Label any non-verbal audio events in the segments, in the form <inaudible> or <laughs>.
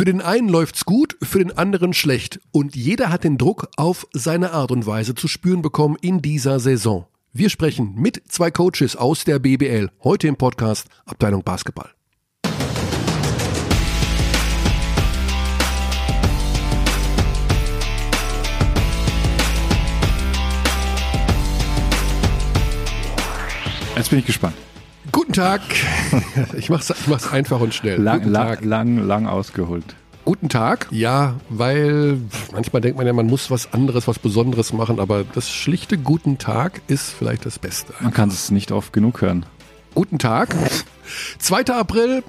Für den einen läuft's gut, für den anderen schlecht. Und jeder hat den Druck auf seine Art und Weise zu spüren bekommen in dieser Saison. Wir sprechen mit zwei Coaches aus der BBL. Heute im Podcast Abteilung Basketball. Jetzt bin ich gespannt. Guten Tag. Ich mach's, ich mach's einfach und schnell. Lang, Guten Tag. lang, lang, lang ausgeholt. Guten Tag. Ja, weil manchmal denkt man ja, man muss was anderes, was Besonderes machen, aber das schlichte Guten Tag ist vielleicht das Beste. Man kann es nicht oft genug hören. Guten Tag. 2. April.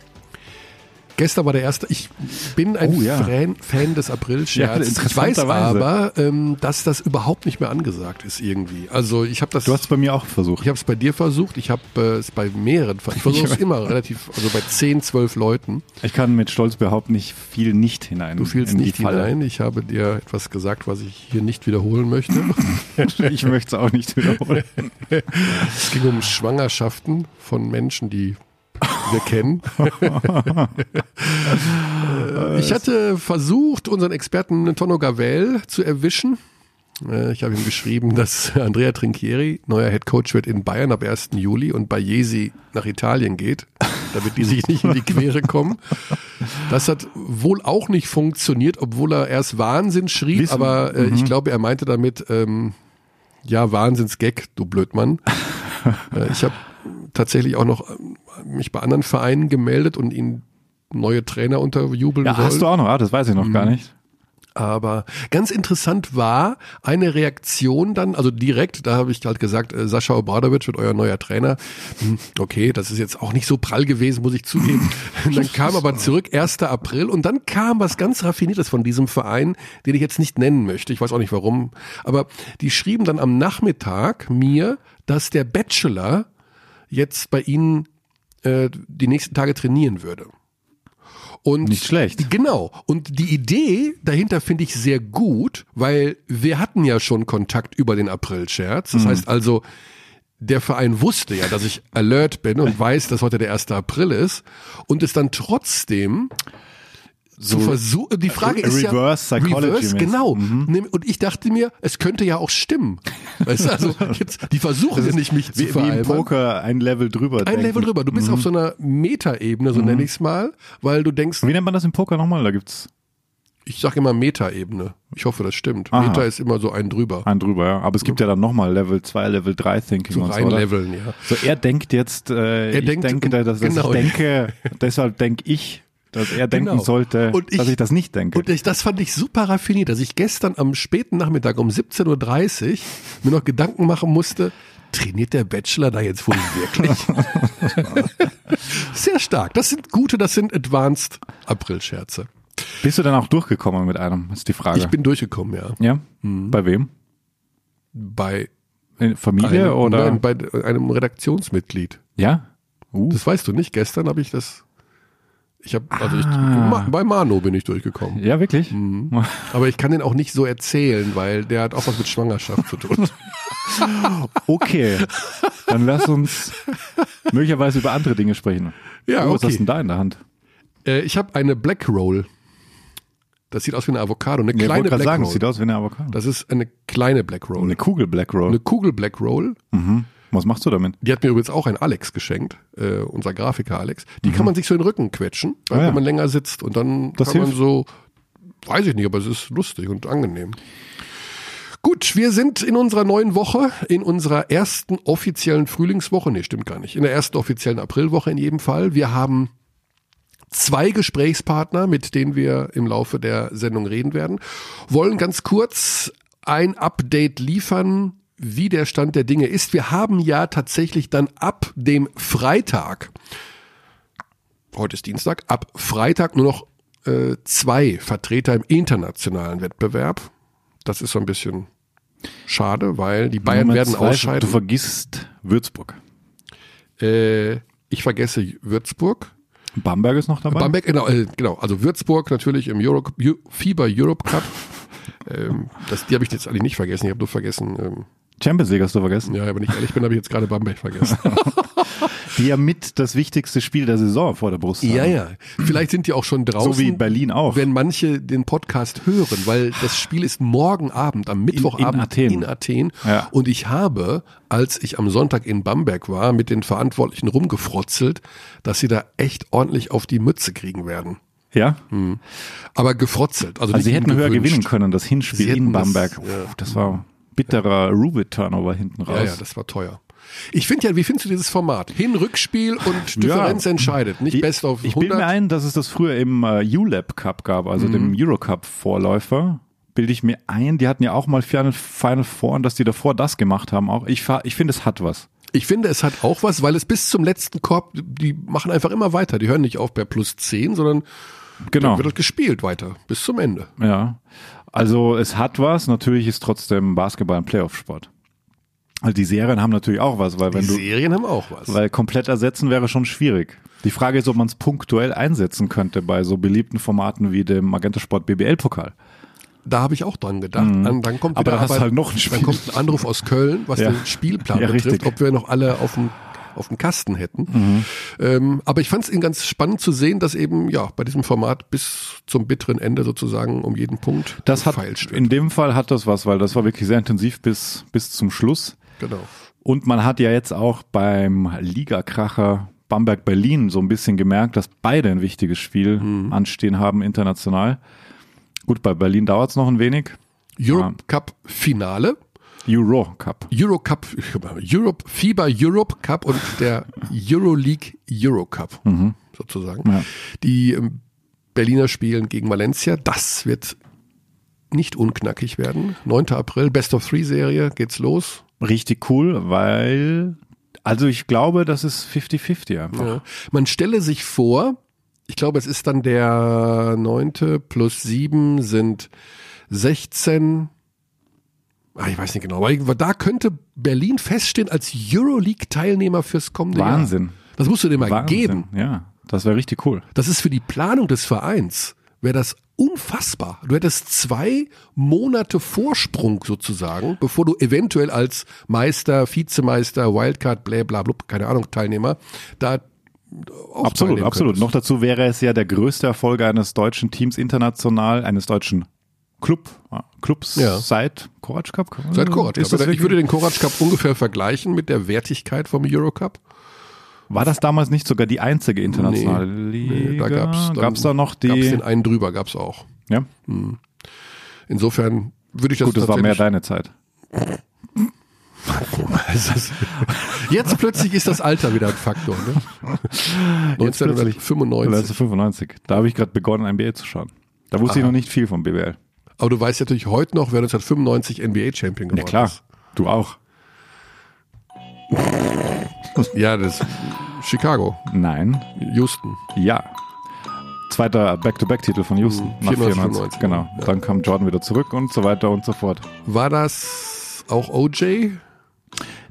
Gestern war der erste. Ich bin ein Oh, ja. Fan, Fan des April-Scherz. Ja, ich weiß aber, ähm, dass das überhaupt nicht mehr angesagt ist irgendwie. Also ich habe das. Du hast es bei mir auch versucht. ich habe es bei dir versucht. Ich habe äh, es bei mehreren. Ich <laughs> versuche es immer relativ, also bei 10, 12 Leuten. Ich kann mit Stolz behaupten, ich fiel nicht hinein. Du fielst nicht hinein. Ich habe dir etwas gesagt, was ich hier nicht wiederholen möchte. <laughs> Ich möchte es auch nicht wiederholen. <laughs> Es ging um Schwangerschaften von Menschen, die wir kennen. <laughs> Ich hatte versucht, unseren Experten Tonno Gavel zu erwischen. Äh, Ich habe ihm geschrieben, dass Andrea Trinchieri neuer Head Coach wird in Bayern ab 1. Juli und bei Jesi nach Italien geht, damit die sich nicht in die Quere kommen. Das hat wohl auch nicht funktioniert, obwohl er erst Wahnsinn schrieb, Wissen- aber äh, ich glaube, er meinte damit, ähm, ja, Wahnsinnsgag, du Blödmann. <laughs> Äh, ich habe tatsächlich auch noch mich bei anderen Vereinen gemeldet und ihnen neue Trainer unterjubeln Ja, wollen. hast du auch noch? Ah, das weiß ich noch Mhm. gar nicht. Aber ganz interessant war eine Reaktion dann, also direkt, da habe ich halt gesagt, äh, Sascha Obradovic wird euer neuer Trainer. Hm, Okay, das ist jetzt auch nicht so prall gewesen, muss ich zugeben. <laughs> dann kam aber zurück 1. April und dann kam was ganz Raffiniertes von diesem Verein, den ich jetzt nicht nennen möchte. Ich weiß auch nicht warum. Aber die schrieben dann am Nachmittag mir, dass der Bachelor jetzt bei ihnen äh, die nächsten Tage trainieren würde. Und Nicht schlecht. Genau. Und die Idee dahinter finde ich sehr gut, weil wir hatten ja schon Kontakt über den April-Scherz. Mhm. Das heißt also, der Verein wusste ja, dass ich alert bin und weiß, dass heute der 1. April ist und es dann trotzdem zu versuchen. Die Frage ist ja Reverse Psychology Reverse, genau. Nimm- Und ich dachte mir, es könnte ja auch stimmen. Weißt du, also <laughs> jetzt, die versuchen ja nicht mich zu Wie, wie im veralbern. Poker ein Level drüber. Ein denken. Level drüber. Du bist auf so einer Metaebene, so nenne ich es mal, weil du denkst, Wie nennt man das im Poker nochmal? Da gibt's Ich sage immer Meta-Ebene. Ich hoffe, das stimmt. Aha. Meta ist immer so ein drüber. einen drüber, ja. Aber es gibt ja dann nochmal Level 2, Level 3 Thinking So und so, reinleveln, ja. So, er denkt jetzt, äh, Er ich denkt- denke, dass, dass genau. ich denke, deshalb denke ich, dass er denken Genau. sollte, ich- dass ich das nicht denke. Und ich, das fand ich super raffiniert, dass ich gestern am späten Nachmittag um 17.30 Uhr mir noch Gedanken machen musste, trainiert der Bachelor da jetzt wohl wirklich? <laughs> Sehr stark. Das sind gute, das sind Advanced April-Scherze. Bist du dann auch durchgekommen mit einem, ist die Frage. Ich bin durchgekommen, ja. ja? Bei wem? Bei Familie einem, oder? nein, bei einem Redaktionsmitglied. ja? Uh. Das weißt du nicht. Gestern habe ich das. Ich habe also ich, Ah. Bei Mano bin ich durchgekommen. Ja, wirklich? Mhm. <laughs> Aber ich kann den auch nicht so erzählen, weil der hat auch was mit Schwangerschaft zu tun. <laughs> Okay. Dann lass uns möglicherweise über andere Dinge sprechen. Ja, oh, Was okay. hast du denn da in der Hand? Äh, ich habe eine Black Roll. Das sieht aus wie eine Avocado, eine ich kleine Black sagen, Roll. es sieht aus wie eine Avocado. das ist eine kleine Black Roll. Eine Kugel Black Roll. Eine Kugel Black Roll. Mhm. Was machst du damit? Die hat mir übrigens auch ein Alex geschenkt, äh, unser Grafiker Alex. Die kann man sich so in den Rücken quetschen, Mhm. Ah, ja. wenn man länger sitzt und dann Das kann man hilft. so, weiß ich nicht, aber es ist lustig und angenehm. Gut, wir sind in unserer neuen Woche, in unserer ersten offiziellen Frühlingswoche, nee, stimmt gar nicht, in der ersten offiziellen Aprilwoche in jedem Fall. Wir haben zwei Gesprächspartner, mit denen wir im Laufe der Sendung reden werden, wollen ganz kurz ein Update liefern, wie der Stand der Dinge ist. Wir haben ja tatsächlich dann ab dem Freitag, heute ist Dienstag, ab Freitag nur noch äh, zwei Vertreter im internationalen Wettbewerb. Das ist so ein bisschen schade, weil die Bayern Nummer werden zwei, Du ausscheiden. vergisst Würzburg. Äh, ich vergesse Würzburg. Bamberg ist noch dabei. Bamberg, genau, äh, genau. Also Würzburg natürlich im Euro, Eu- FIBA Europe Cup. <laughs> ähm, das, die habe ich jetzt eigentlich nicht vergessen. Ich habe nur vergessen, ähm, Champions League hast du vergessen. ja, wenn ich ehrlich bin, habe ich jetzt gerade Bamberg vergessen. <laughs> die ja mit das wichtigste Spiel der Saison vor der Brust haben. Ja, ja. Vielleicht sind die auch schon draußen. So wie Berlin auch. Wenn manche den Podcast hören, weil das Spiel ist morgen Abend, am Mittwochabend in Athen. in Athen. Ja. Und ich habe, als ich am Sonntag in Bamberg war, mit den Verantwortlichen rumgefrotzelt, dass sie da echt ordentlich auf die Mütze kriegen werden. Ja? Aber gefrotzelt. Also, Also sie hätten höher gewinnen können, das Hinspiel in das, Bamberg. ja. Puh, Das war bitterer Rubit-Turnover hinten raus. Ja, ja, das war teuer. Ich finde ja, wie findest du dieses Format? Hin, Rückspiel und Differenz entscheidet, nicht Die- Best of Ich bilde 100. mir ein, dass es das früher im äh, ULAB Cup gab, also Mhm. dem Eurocup-Vorläufer. Bilde ich mir ein, die hatten ja auch mal Final, Final Four und dass die davor das gemacht haben auch. Ich, ich finde, es hat was. Ich finde, es hat auch was, weil es bis zum letzten Korb, die machen einfach immer weiter. Die hören nicht auf bei plus 10, sondern Genau. dann wird das gespielt weiter, bis zum Ende. Ja. Also es hat was, natürlich ist trotzdem Basketball ein Playoff-Sport. Also die Serien haben natürlich auch was, weil wenn Die du, Serien haben auch was. weil komplett ersetzen wäre schon schwierig. Die Frage ist, ob man es punktuell einsetzen könnte bei so beliebten Formaten wie dem Magenta Sport BBL-Pokal. Da habe ich auch dran gedacht. Dann, dann kommt Mhm. Aber wieder Arbeit- halt noch ein Spiel. Dann kommt ein Anruf aus Köln, was Ja. den Spielplan Ja, betrifft, richtig. ob wir noch alle auf dem auf dem Kasten hätten. Mhm. Ähm, aber ich fand es ganz spannend zu sehen, dass eben ja bei diesem Format bis zum bitteren Ende sozusagen um jeden Punkt Das hat, wird. in dem Fall hat das was, weil das war wirklich sehr intensiv bis, bis zum Schluss. Genau. Und man hat ja jetzt auch beim Ligakracher Bamberg-Berlin so ein bisschen gemerkt, dass beide ein wichtiges Spiel Mhm. anstehen haben international. Gut, bei Berlin dauert es noch ein wenig. Europe Cup Finale. Euro Cup. Eurocup, Europe, FIBA Europe Cup und der <laughs> Euroleague Euro Cup sozusagen. Mhm. Ja. Die ähm, Berliner spielen gegen Valencia. Das wird nicht unknackig werden. 9. April, Best of Three Serie, geht's los. Richtig cool, weil, also ich glaube, das ist 50-50 einfach. Ja. Man stelle sich vor, ich glaube, es ist dann der 9. plus 7 sind 16. Ah, ich weiß nicht genau, aber da könnte Berlin feststehen als Euroleague-Teilnehmer fürs kommende Jahr. Wahnsinn. Das musst du dir mal Wahnsinn. geben. Ja, das wäre richtig cool. Das ist für die Planung des Vereins, wäre das unfassbar. Du hättest zwei Monate Vorsprung sozusagen, bevor du eventuell als Meister, Vizemeister, Wildcard, bla bla bla, keine Ahnung, Teilnehmer, da Absolut, absolut. Noch dazu wäre es ja der größte Erfolg eines deutschen Teams international, eines deutschen Club, ja, Clubs Ja. seit Korac Cup. Seit Ist Cup. das Ich würde den Korac Cup ungefähr vergleichen mit der Wertigkeit vom Eurocup. War das damals nicht sogar die einzige internationale Liga? Nee, da gab's gab's da noch Gab's die? den einen drüber, gab's auch. Ja, Insofern würde ich das gut, das war mehr deine Zeit. <laughs> Es Jetzt plötzlich ist das Alter wieder ein Faktor. Ne? <laughs> Jetzt plötzlich. 1995. 1995. Da habe ich gerade begonnen, NBA zu schauen. Da wusste ich Aha. noch nicht viel vom BBL. Aber du weißt natürlich heute noch, wer 1995 NBA-Champion geworden Ja klar, ist. du auch. Ja, das Chicago, Nein, Houston. ja. Zweiter Back-to-Back-Titel von Houston. Mhm. nach 94, 94. Genau. ja. Dann kam Jordan wieder zurück und so weiter und so fort. War das auch OJ?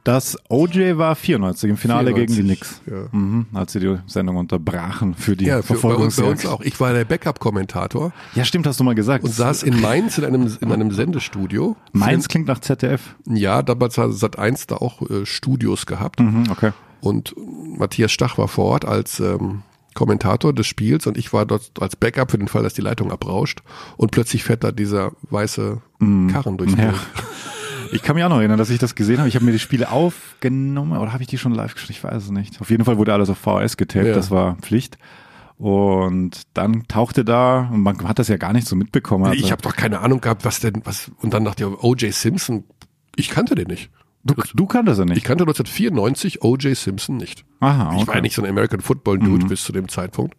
Das OJ war 94 im Finale 94, gegen die Knicks. ja. Mhm, als sie die Sendung unterbrachen für die Ja, für, bei, uns, bei uns auch. Ich war der Backup-Kommentator Ja, stimmt, hast du mal gesagt. und saß in Mainz in einem, in einem Sendestudio. Mainz klingt nach ZDF. Ja, damals hat Sat1 da auch äh, Studios gehabt. Mhm, okay. Und Matthias Stach war vor Ort als ähm, Kommentator des Spiels und ich war dort als Backup für den Fall, dass die Leitung abrauscht. Und plötzlich fährt da dieser weiße Karren durchs Mm. Ja. <laughs> Ich kann mich auch noch erinnern, dass ich das gesehen habe. Ich habe mir die Spiele aufgenommen oder habe ich die schon live geschaut? Ich weiß es nicht. Auf jeden Fall wurde alles auf VHS getaped, Ja. das war Pflicht. Und dann tauchte da, und man hat das ja gar nicht so mitbekommen. Also, Ich habe doch keine Ahnung gehabt, was denn, was. Und dann dachte ich, O.J. Simpson, ich kannte den nicht. du, du kanntest Ich nicht. kannte 1994 O.J. Simpson nicht. Aha, Ich war okay. nicht so ein American Football Dude bis zu dem Zeitpunkt.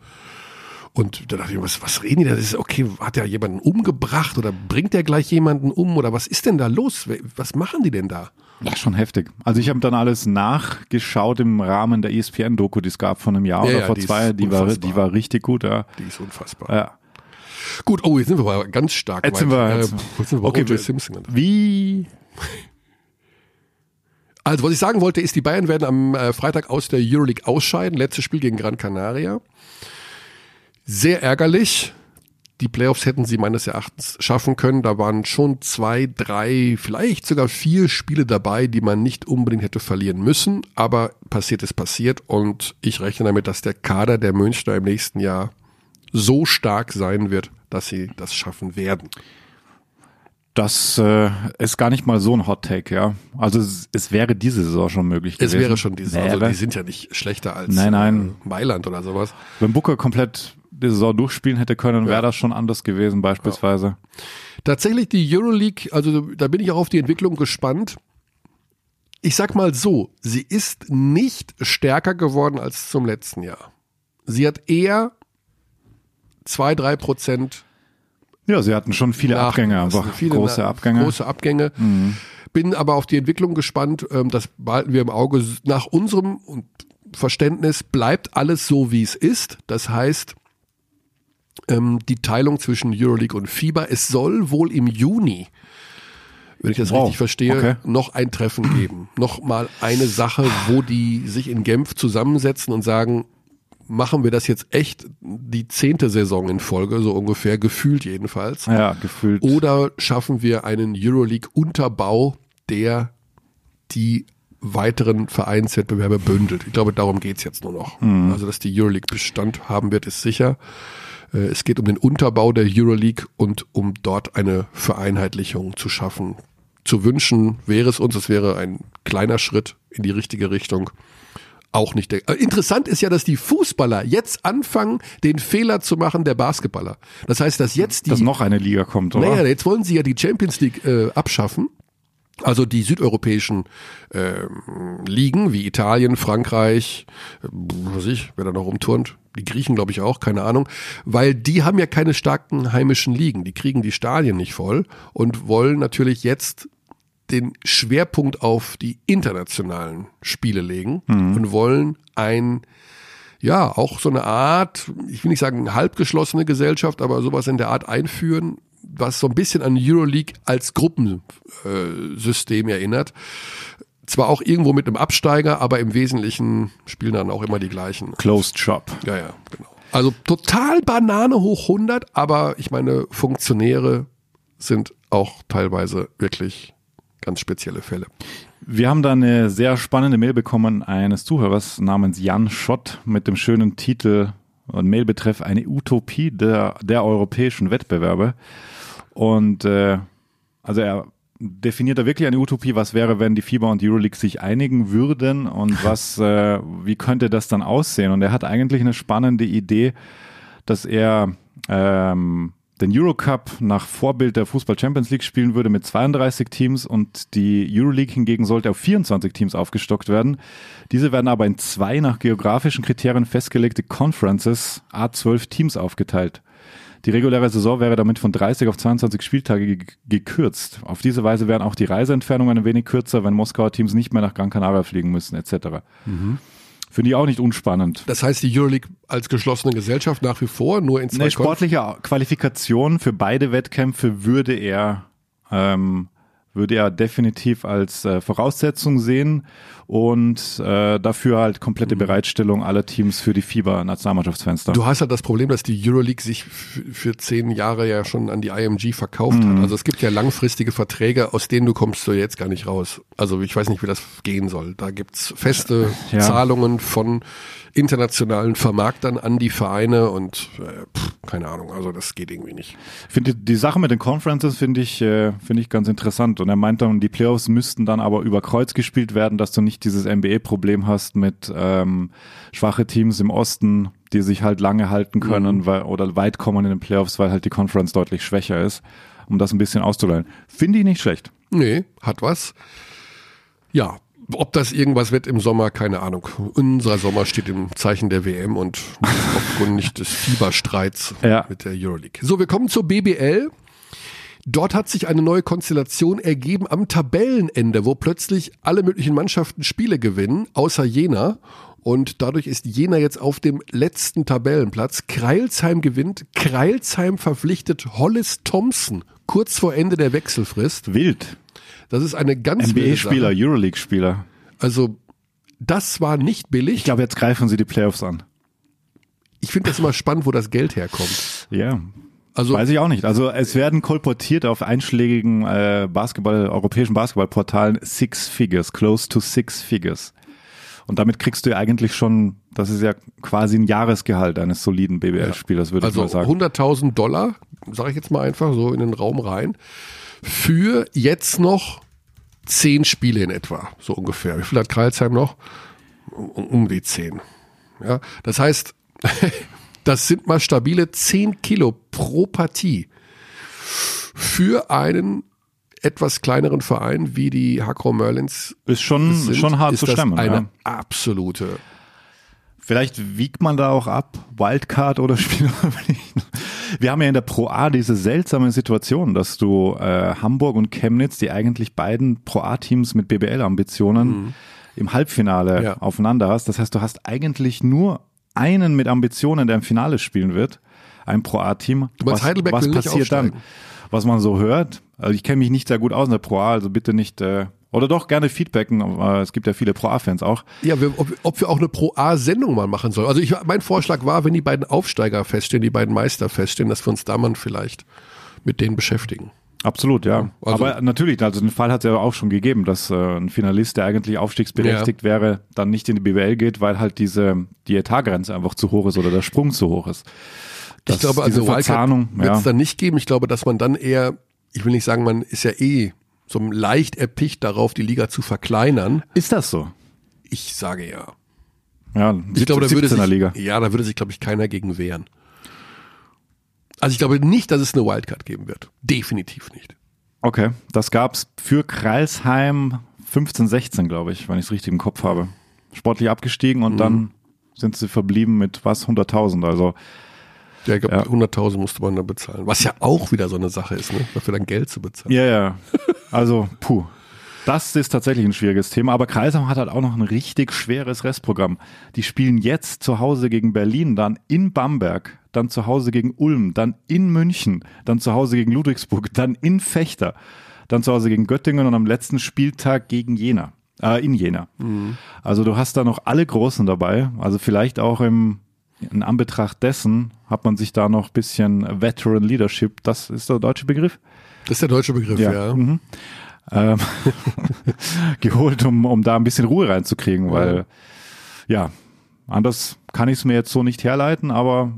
Und da dachte ich, was, was reden die da? Das ist okay, hat der jemanden umgebracht oder bringt der gleich jemanden um oder was ist denn da los? Was machen die denn da? Ja, schon heftig. Also ich habe dann alles nachgeschaut im Rahmen der ESPN-Doku, die es gab von einem Jahr Ja, oder ja, vor zwei. Die war, die war richtig gut, ja. Die ist unfassbar. ja. Gut, oh, jetzt sind wir aber ganz stark. Jetzt sind wir- Äh, jetzt- jetzt sind wir okay, O.J. Simpson. Wie? Also, was ich sagen wollte, ist, die Bayern werden am äh, Freitag aus der Euroleague ausscheiden. Letztes Spiel gegen Gran Canaria. Sehr ärgerlich. die Playoffs hätten sie meines Erachtens schaffen können. Da waren schon zwei, drei, vielleicht sogar vier Spiele dabei, die man nicht unbedingt hätte verlieren müssen. Aber passiert ist passiert und ich rechne damit, dass der Kader der Münchner im nächsten Jahr so stark sein wird, dass sie das schaffen werden. Das äh, ist gar nicht mal so ein Hot Take, ja. Also es, es wäre diese Saison schon möglich Es gewesen. wäre schon diese Saison. Also die sind ja nicht schlechter als Nein, nein. Äh, Mailand oder sowas. Wenn Booker komplett die Saison durchspielen hätte können, wäre das schon anders gewesen beispielsweise. Tatsächlich die Euroleague, also da bin ich auch auf die Entwicklung gespannt. Ich sag mal so, sie ist nicht stärker geworden als zum letzten Jahr. Sie hat eher zwei, drei Prozent Ja, sie hatten schon viele Abgänge, nachgelassen. einfach Viele große Abgänge. Mhm. Große Abgänge. Bin aber auf die Entwicklung gespannt. Ähm, Das behalten wir im Auge. Nach unserem Verständnis bleibt alles so, wie es ist. Das heißt, ähm, die Teilung zwischen Euroleague und FIBA. Es soll wohl im Juni, wenn ich das Wow, richtig verstehe, okay. noch ein Treffen geben. Noch mal eine Sache, wo die sich in Genf zusammensetzen und sagen, machen wir das jetzt echt die zehnte Saison in Folge, so ungefähr, gefühlt jedenfalls. Ja, gefühlt. Oder schaffen wir einen Euroleague-Unterbau, der die weiteren Vereinswettbewerbe bündelt? Ich glaube, darum geht's jetzt nur noch. Also, dass die Euroleague Bestand haben wird, ist sicher. Äh, Es geht um den Unterbau der Euroleague und um dort eine Vereinheitlichung zu schaffen. Zu wünschen wäre es uns, es wäre ein kleiner Schritt in die richtige Richtung. Auch nicht der. Äh, Interessant ist ja, dass die Fußballer jetzt anfangen, den Fehler zu machen der Basketballer. Das heißt, dass jetzt die dass noch eine Liga kommt, oder? naja, jetzt wollen sie ja die Champions League äh, abschaffen. Also die südeuropäischen ähm, Ligen wie Italien, Frankreich, äh, was weiß ich, wer da noch rumturnt, die Griechen glaube ich auch, keine Ahnung, weil die haben ja keine starken heimischen Ligen, die kriegen die Stadien nicht voll und wollen natürlich jetzt den Schwerpunkt auf die internationalen Spiele legen und wollen ein ja, auch so eine Art, ich will nicht sagen halbgeschlossene Gesellschaft, aber sowas in der Art einführen, was so ein bisschen an Euroleague als Gruppensystem System erinnert. Zwar auch irgendwo mit einem Absteiger, aber im Wesentlichen spielen dann auch immer die gleichen. Closed Shop. Ja, ja, genau. Also total Banane hoch 100, aber ich meine, Funktionäre sind auch teilweise wirklich ganz spezielle Fälle. Wir haben da eine sehr spannende Mail bekommen eines Zuhörers namens Jan Schott mit dem schönen Titel und Mailbetreff eine Utopie der, der europäischen Wettbewerbe. Und äh, also er definiert da wirklich eine Utopie, was wäre, wenn die FIBA und die Euroleague sich einigen würden und <laughs> was, äh, wie könnte das dann aussehen? Und er hat eigentlich eine spannende Idee, dass er ähm, den Eurocup nach Vorbild der Fußball Champions League spielen würde mit 32 Teams und die Euroleague hingegen sollte auf 24 Teams aufgestockt werden. Diese werden aber in zwei nach geografischen Kriterien festgelegte Conferences A12 Teams aufgeteilt. Die reguläre Saison wäre damit von 30 auf 22 Spieltage ge gekürzt. Auf diese Weise wären auch die Reiseentfernungen ein wenig kürzer, wenn Moskauer Teams nicht mehr nach Gran Canaria fliegen müssen, etc. Finde ich auch nicht unspannend. Das heißt, die Euroleague als geschlossene Gesellschaft nach wie vor nur in zwei Eine Konf- sportliche Qualifikation für beide Wettkämpfe würde er ähm, würde er definitiv als äh, Voraussetzung sehen und äh, dafür halt komplette Bereitstellung aller Teams für die FIBA-Nationalmannschaftsfenster. Du hast halt das Problem, dass die Euroleague sich für zehn Jahre ja schon an die IMG verkauft hat. Also es gibt ja langfristige Verträge, aus denen du kommst du jetzt gar nicht raus. Also ich weiß nicht, wie das gehen soll. Da gibt's feste Ja. Zahlungen von internationalen Vermarktern an die Vereine und äh, pff, keine Ahnung, also das geht irgendwie nicht. finde die Sache mit den Conferences finde ich äh, finde ich ganz interessant und er meint dann die Playoffs müssten dann aber über Kreuz gespielt werden, dass du nicht dieses NBA-Problem hast mit ähm, schwache Teams im Osten, die sich halt lange halten können weil, oder weit kommen in den Playoffs, weil halt die Conference deutlich schwächer ist, um das ein bisschen auszuleihen. Finde ich nicht schlecht. Nee, hat was. Ja, ob das irgendwas wird im Sommer, keine Ahnung. Unser Sommer steht im Zeichen der WM und <laughs> aufgrund nicht des Fieberstreits Ja. mit der Euroleague. So, wir kommen zur BBL. Dort hat sich eine neue Konstellation ergeben am Tabellenende, wo plötzlich alle möglichen Mannschaften Spiele gewinnen, außer Jena. Und dadurch ist Jena jetzt auf dem letzten Tabellenplatz. Kreilsheim gewinnt. Kreilsheim verpflichtet Hollis Thompson kurz vor Ende der Wechselfrist. Wild. Das ist eine ganz NBA-Spieler. Euroleague-Spieler. Also das war nicht billig. Ich glaube, jetzt greifen sie die Playoffs an. Ich finde das immer spannend, wo das Geld herkommt. Ja. Also Weiß ich auch nicht. Also es werden kolportiert auf einschlägigen äh, Basketball, europäischen Basketballportalen Six Figures, close to Six Figures. Und damit kriegst du ja eigentlich schon, das ist ja quasi ein Jahresgehalt eines soliden BBL-Spielers, würde also ich mal sagen. 100.000 Dollar, sage ich jetzt mal einfach so in den Raum rein, für jetzt noch zehn Spiele in etwa, so ungefähr. Wie viel hat Kreilsheim noch? Um, um die zehn. Ja, das heißt, <laughs> das sind mal stabile 10 Kilo pro Partie für einen etwas kleineren Verein wie die Hakro Merlins. Ist schon, sind, schon hart zu stemmen. Eine ja. absolute. Vielleicht wiegt man da auch ab, Wildcard oder <laughs> Spieler. Wir haben ja in der Pro A diese seltsame Situation, dass du äh, Hamburg und Chemnitz, die eigentlich beiden Pro A-Teams mit BBL-Ambitionen, Mhm. im Halbfinale Ja. aufeinander hast. Das heißt, du hast eigentlich nur einen mit Ambitionen, der im Finale spielen wird, ein Pro A-Team. Du meinst, was, was passiert dann? Was man so hört, also ich kenne mich nicht sehr gut aus in der Pro A, also bitte nicht, äh, oder doch gerne feedbacken, aber es gibt ja viele Pro A-Fans auch. Ja, wir, ob, ob wir auch eine Pro-A-Sendung mal machen sollen. Also ich, mein Vorschlag war, wenn die beiden Aufsteiger feststehen, die beiden Meister feststehen, dass wir uns da mal vielleicht mit denen beschäftigen. Absolut, ja. Also- Aber natürlich, also den Fall hat es ja auch schon gegeben, dass äh, ein Finalist, der eigentlich aufstiegsberechtigt wäre, dann nicht in die BWL geht, weil halt diese die Etatgrenze einfach zu hoch ist oder der Sprung zu hoch ist. Das, ich glaube, also Verzahnung, wird ja. es dann nicht geben. Ich glaube, dass man dann eher, ich will nicht sagen, man ist ja eh so leicht erpicht darauf, die Liga zu verkleinern. Ist das so? Ich sage ja. Ja, Ich glaube, da würde 17er sich, Liga. ja, da würde sich, glaube ich, keiner gegen wehren. Also ich glaube nicht, dass es eine Wildcard geben wird. Definitiv nicht. Okay, das gab's für Kreilsheim 15, 16, glaube ich, wenn ich es richtig im Kopf habe. Sportlich abgestiegen Mhm. und dann sind sie verblieben mit was 100.000. Also Ja, ich glaube, Ja. 100.000 musste man da bezahlen. Was ja auch wieder so eine Sache ist, ne? dafür dann Geld zu bezahlen. Ja, ja. Also, puh. Das ist tatsächlich ein schwieriges Thema, aber Kreisheim hat halt auch noch ein richtig schweres Restprogramm. Die spielen jetzt zu Hause gegen Berlin, dann in Bamberg, dann zu Hause gegen Ulm, dann in München, dann zu Hause gegen Ludwigsburg, dann in Fechter, dann zu Hause gegen Göttingen und am letzten Spieltag gegen Jena, äh, in Jena. Also du hast da noch alle Großen dabei, also vielleicht auch im in Anbetracht dessen hat man sich da noch ein bisschen Veteran Leadership, das ist der deutsche Begriff, Das ist der deutsche Begriff, ja. Mhm. Ähm, <laughs> geholt, um, um da ein bisschen Ruhe reinzukriegen, weil ja, anders kann ich es mir jetzt so nicht herleiten, aber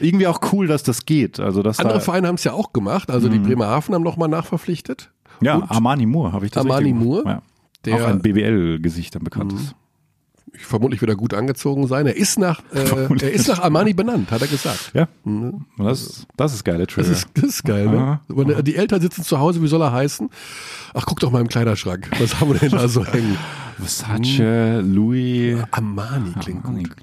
irgendwie auch cool, dass das geht. Also dass Andere da, Vereine haben es ja auch gemacht. Also die Bremerhaven haben nochmal nachverpflichtet. ja, Armani Moore habe ich das Armani Moore, ja. der- Mhm. auch ein BWL-Gesicht, ein bekanntes. Ich vermutlich wieder gut angezogen sein. Er ist nach, äh, er ist nach Armani benannt, hat er gesagt. Ja, Und das, das ist geile Trivia. Das ist, das ist geil, ne? Aha. Aber Die Eltern sitzen zu Hause, wie soll er heißen? Ach, guck doch mal im Kleiderschrank. Was haben wir denn da so hängen? <laughs> Versace, Louis. Armani klingt Armani, gut.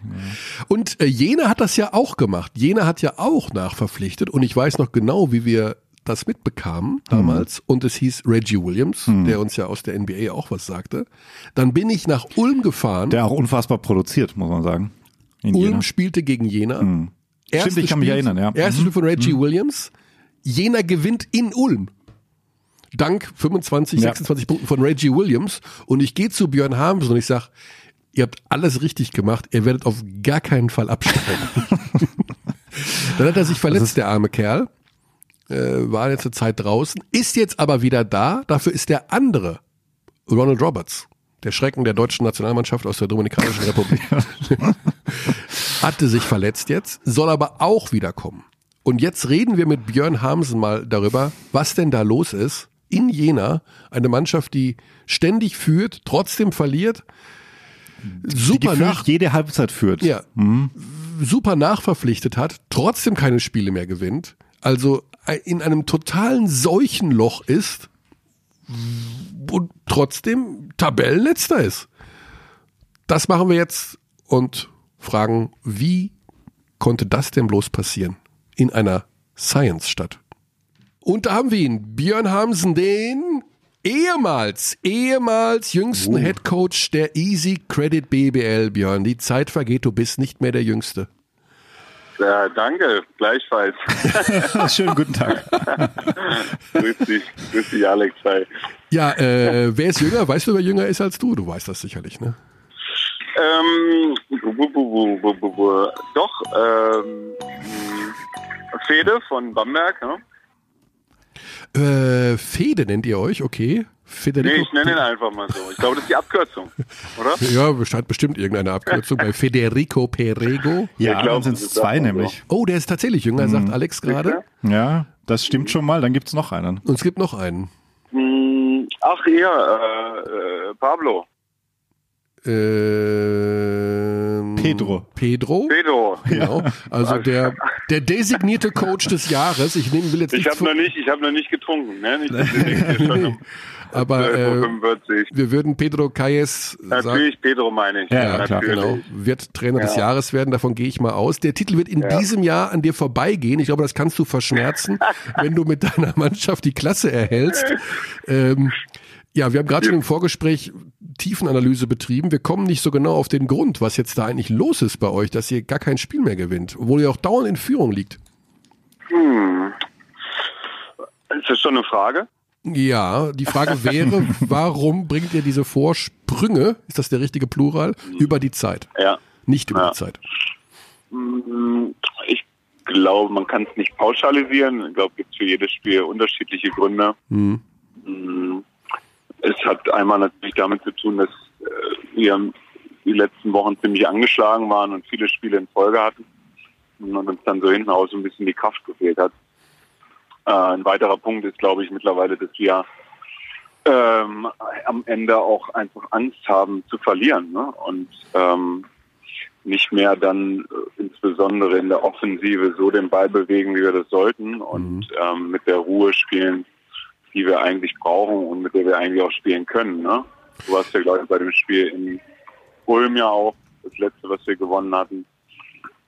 Und äh, Jena hat das ja auch gemacht. Jena hat ja auch nachverpflichtet und ich weiß noch genau, wie wir das mitbekamen damals. Und es hieß Reggie Williams, der uns ja aus der NBA auch was sagte. Dann bin ich nach Ulm gefahren. Der auch unfassbar produziert, muss man sagen. In Ulm Jena. spielte gegen Jena. Stimmt, ich kann mich erinnern, ja. Erstes Spiel von Reggie Williams. Jena gewinnt in Ulm. Dank 25, Ja. 26 Punkten von Reggie Williams. Und ich gehe zu Björn Harms und ich sag, ihr habt alles richtig gemacht, ihr werdet auf gar keinen Fall absteigen. <laughs> Dann hat er sich verletzt, der arme Kerl. Äh, war jetzt eine Zeit draußen, ist jetzt aber wieder da. Dafür ist der andere, Ronald Roberts, der Schrecken der deutschen Nationalmannschaft aus der Dominikanischen Republik. <laughs> <laughs> hatte sich verletzt jetzt, soll aber auch wiederkommen. Und jetzt reden wir mit Björn Hamsen mal darüber, was denn da los ist in Jena. Eine Mannschaft, die ständig führt, trotzdem verliert. Super nach, jede Halbzeit führt. ja, super nachverpflichtet hat, trotzdem keine Spiele mehr gewinnt. Also in einem totalen Seuchenloch ist und trotzdem Tabellenletzter ist. Das machen wir jetzt und fragen, wie konnte das denn bloß passieren in einer Science-Stadt? Und da haben wir ihn, Björn Hamsen, den ehemals, ehemals jüngsten Head Coach der Easy Credit BBL, Björn. Die Zeit vergeht, du bist nicht mehr der Jüngste. Ja, danke, gleichfalls. <laughs> Schönen guten Tag. grüß dich, grüß dich, Alex. Hi. Ja, äh, wer ist jünger? Weißt du, wer jünger ist als du? Du weißt das sicherlich, ne? Ähm, bu, bu, bu, doch, ähm, Fede von Bamberg. Ne? Äh, Fede nennt ihr euch, okay. Federico nee, ich nenne ihn einfach mal so. Ich glaube, das ist die Abkürzung, <laughs> oder? Ja, hat bestimmt irgendeine Abkürzung bei Federico Perego. Ja, dann sind es zwei nämlich. Oh, der ist tatsächlich jünger, mhm. sagt Alex gerade. Ja, das stimmt schon mal. Dann gibt es noch einen. Und es gibt noch einen. Hm, ach, ja, äh, äh, Pablo. Ähm, Pedro. Pedro. Pedro. Genau. Also der, der designierte Coach des Jahres. Ich nehme, will jetzt ich habe noch nicht, ich habe noch nicht getrunken. Ne? Nicht, nee. Aber äh, wir würden Pedro Calles Natürlich, sagen, Pedro meine ich. Ja, ja klar. Genau. Wird Trainer ja. des Jahres werden, davon gehe ich mal aus. Der Titel wird in ja. diesem Jahr an dir vorbeigehen. Ich glaube, das kannst du <laughs> verschmerzen, wenn du mit deiner Mannschaft die Klasse erhältst. <laughs> Ähm, ja, wir haben gerade schon im Vorgespräch Tiefenanalyse betrieben. Wir kommen nicht so genau auf den Grund, was jetzt da eigentlich los ist bei euch, dass ihr gar kein Spiel mehr gewinnt, obwohl ihr auch dauernd in Führung liegt. Hm. Ist das schon eine Frage? Ja, die Frage <laughs> wäre, warum bringt ihr diese Vorsprünge, ist das der richtige Plural, über die Zeit? Ja. Nicht über ja. die Zeit. Hm, ich glaube, man kann es nicht pauschalisieren. Ich glaube, es gibt für jedes Spiel unterschiedliche Gründe. Mhm. Es hat einmal natürlich damit zu tun, dass äh, wir die letzten Wochen ziemlich angeschlagen waren und viele Spiele in Folge hatten und uns dann so hinten raus ein bisschen die Kraft gefehlt hat. Äh, ein weiterer Punkt ist, glaube ich, mittlerweile, dass wir ähm, am Ende auch einfach Angst haben zu verlieren ne? und ähm, nicht mehr dann äh, insbesondere in der Offensive so den Ball bewegen, wie wir das sollten und mhm. ähm, mit der Ruhe spielen, die wir eigentlich brauchen und mit der wir eigentlich auch spielen können. Ne? Du warst ja, glaube ich, bei dem Spiel in Ulm ja auch, das letzte, was wir gewonnen hatten.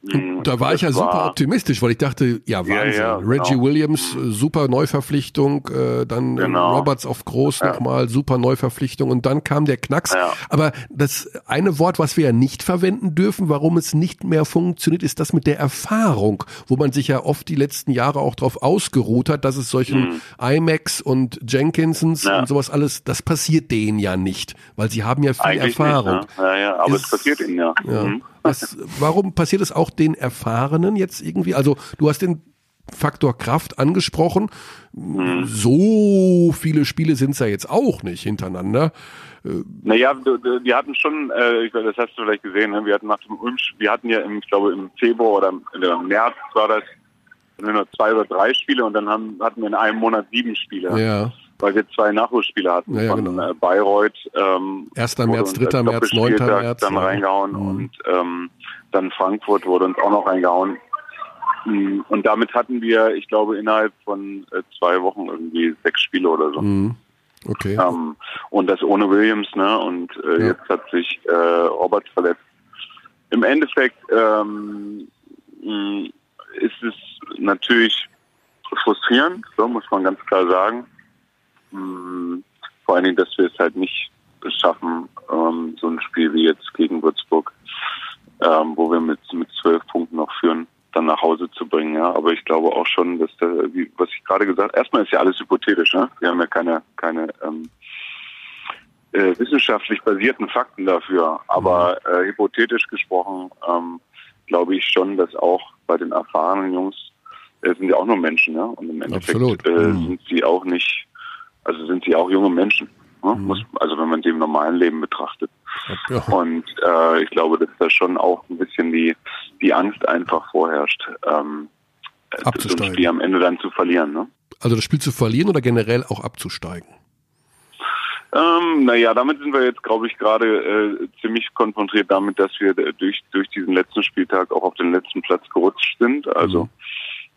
Hm, da war ich ja super optimistisch, weil ich dachte, ja Wahnsinn. Ja, ja, Reggie genau. Williams, hm. super Neuverpflichtung, äh, dann genau. Roberts auf Groß ja. nochmal, super Neuverpflichtung und dann kam der Knacks. Ja. Aber das eine Wort, was wir ja nicht verwenden dürfen, warum es nicht mehr funktioniert, ist das mit der Erfahrung, wo man sich ja oft die letzten Jahre auch drauf ausgeruht hat, dass es solchen hm. IMAX und Jenkinsons und sowas alles, das passiert denen ja nicht, weil sie haben ja viel Eigentlich Erfahrung. Nicht, ne? Ja, ja, aber ist, es passiert ihnen ja. ja. Mhm. Was, warum passiert es auch den Erfahrenen jetzt irgendwie? Also du hast den Faktor Kraft angesprochen. Mhm. So viele Spiele sind es ja jetzt auch nicht hintereinander. Äh, naja, wir hatten schon, äh, das hast du vielleicht gesehen, ne? wir hatten nach dem Ulm, wir hatten ja im, ich glaube im Februar oder im März war das nur zwei oder drei Spiele und dann haben, hatten wir in einem Monat sieben Spiele. Ja weil wir zwei Nachholspiele hatten ja, ja, von genau. äh, Bayreuth. Ähm, 1. März, 3. März, 9. März. Dann ja. reingehauen mhm. und ähm, dann Frankfurt wurde uns auch noch reingehauen. Mm, und damit hatten wir, ich glaube, innerhalb von äh, zwei Wochen irgendwie sechs Spiele oder so. Mhm. Okay. Ähm, und das ohne Williams, ne? Und äh, jetzt hat sich äh, Robert verletzt. Im Endeffekt ähm, ist es natürlich frustrierend, so muss man ganz klar sagen. Hm, vor allen Dingen, dass wir es halt nicht schaffen, ähm, so ein Spiel wie jetzt gegen Würzburg, ähm, wo wir mit, mit zwölf Punkten noch führen, dann nach Hause zu bringen. Ja, aber ich glaube auch schon, dass da, wie, was ich gerade gesagt, erstmal ist ja alles hypothetisch. Ne? Wir haben ja keine, keine ähm, äh, wissenschaftlich basierten Fakten dafür. Aber äh, hypothetisch gesprochen ähm, glaube ich schon, dass auch bei den erfahrenen Jungs äh, sind ja auch nur Menschen, ja. Und im Endeffekt äh, mhm. sind sie auch nicht also sind sie auch junge Menschen. Ne? Mhm. Muss, also wenn man sie im normalen Leben betrachtet. Ja. Und äh, ich glaube, dass da schon auch ein bisschen die, die Angst einfach vorherrscht, ähm, so ein Spiel am Ende dann zu verlieren. Ne? Also das Spiel zu verlieren oder generell auch abzusteigen? Ähm, naja, damit sind wir jetzt, glaube ich, gerade äh, ziemlich konfrontiert damit, dass wir durch, durch diesen letzten Spieltag auch auf den letzten Platz gerutscht sind. Also mhm.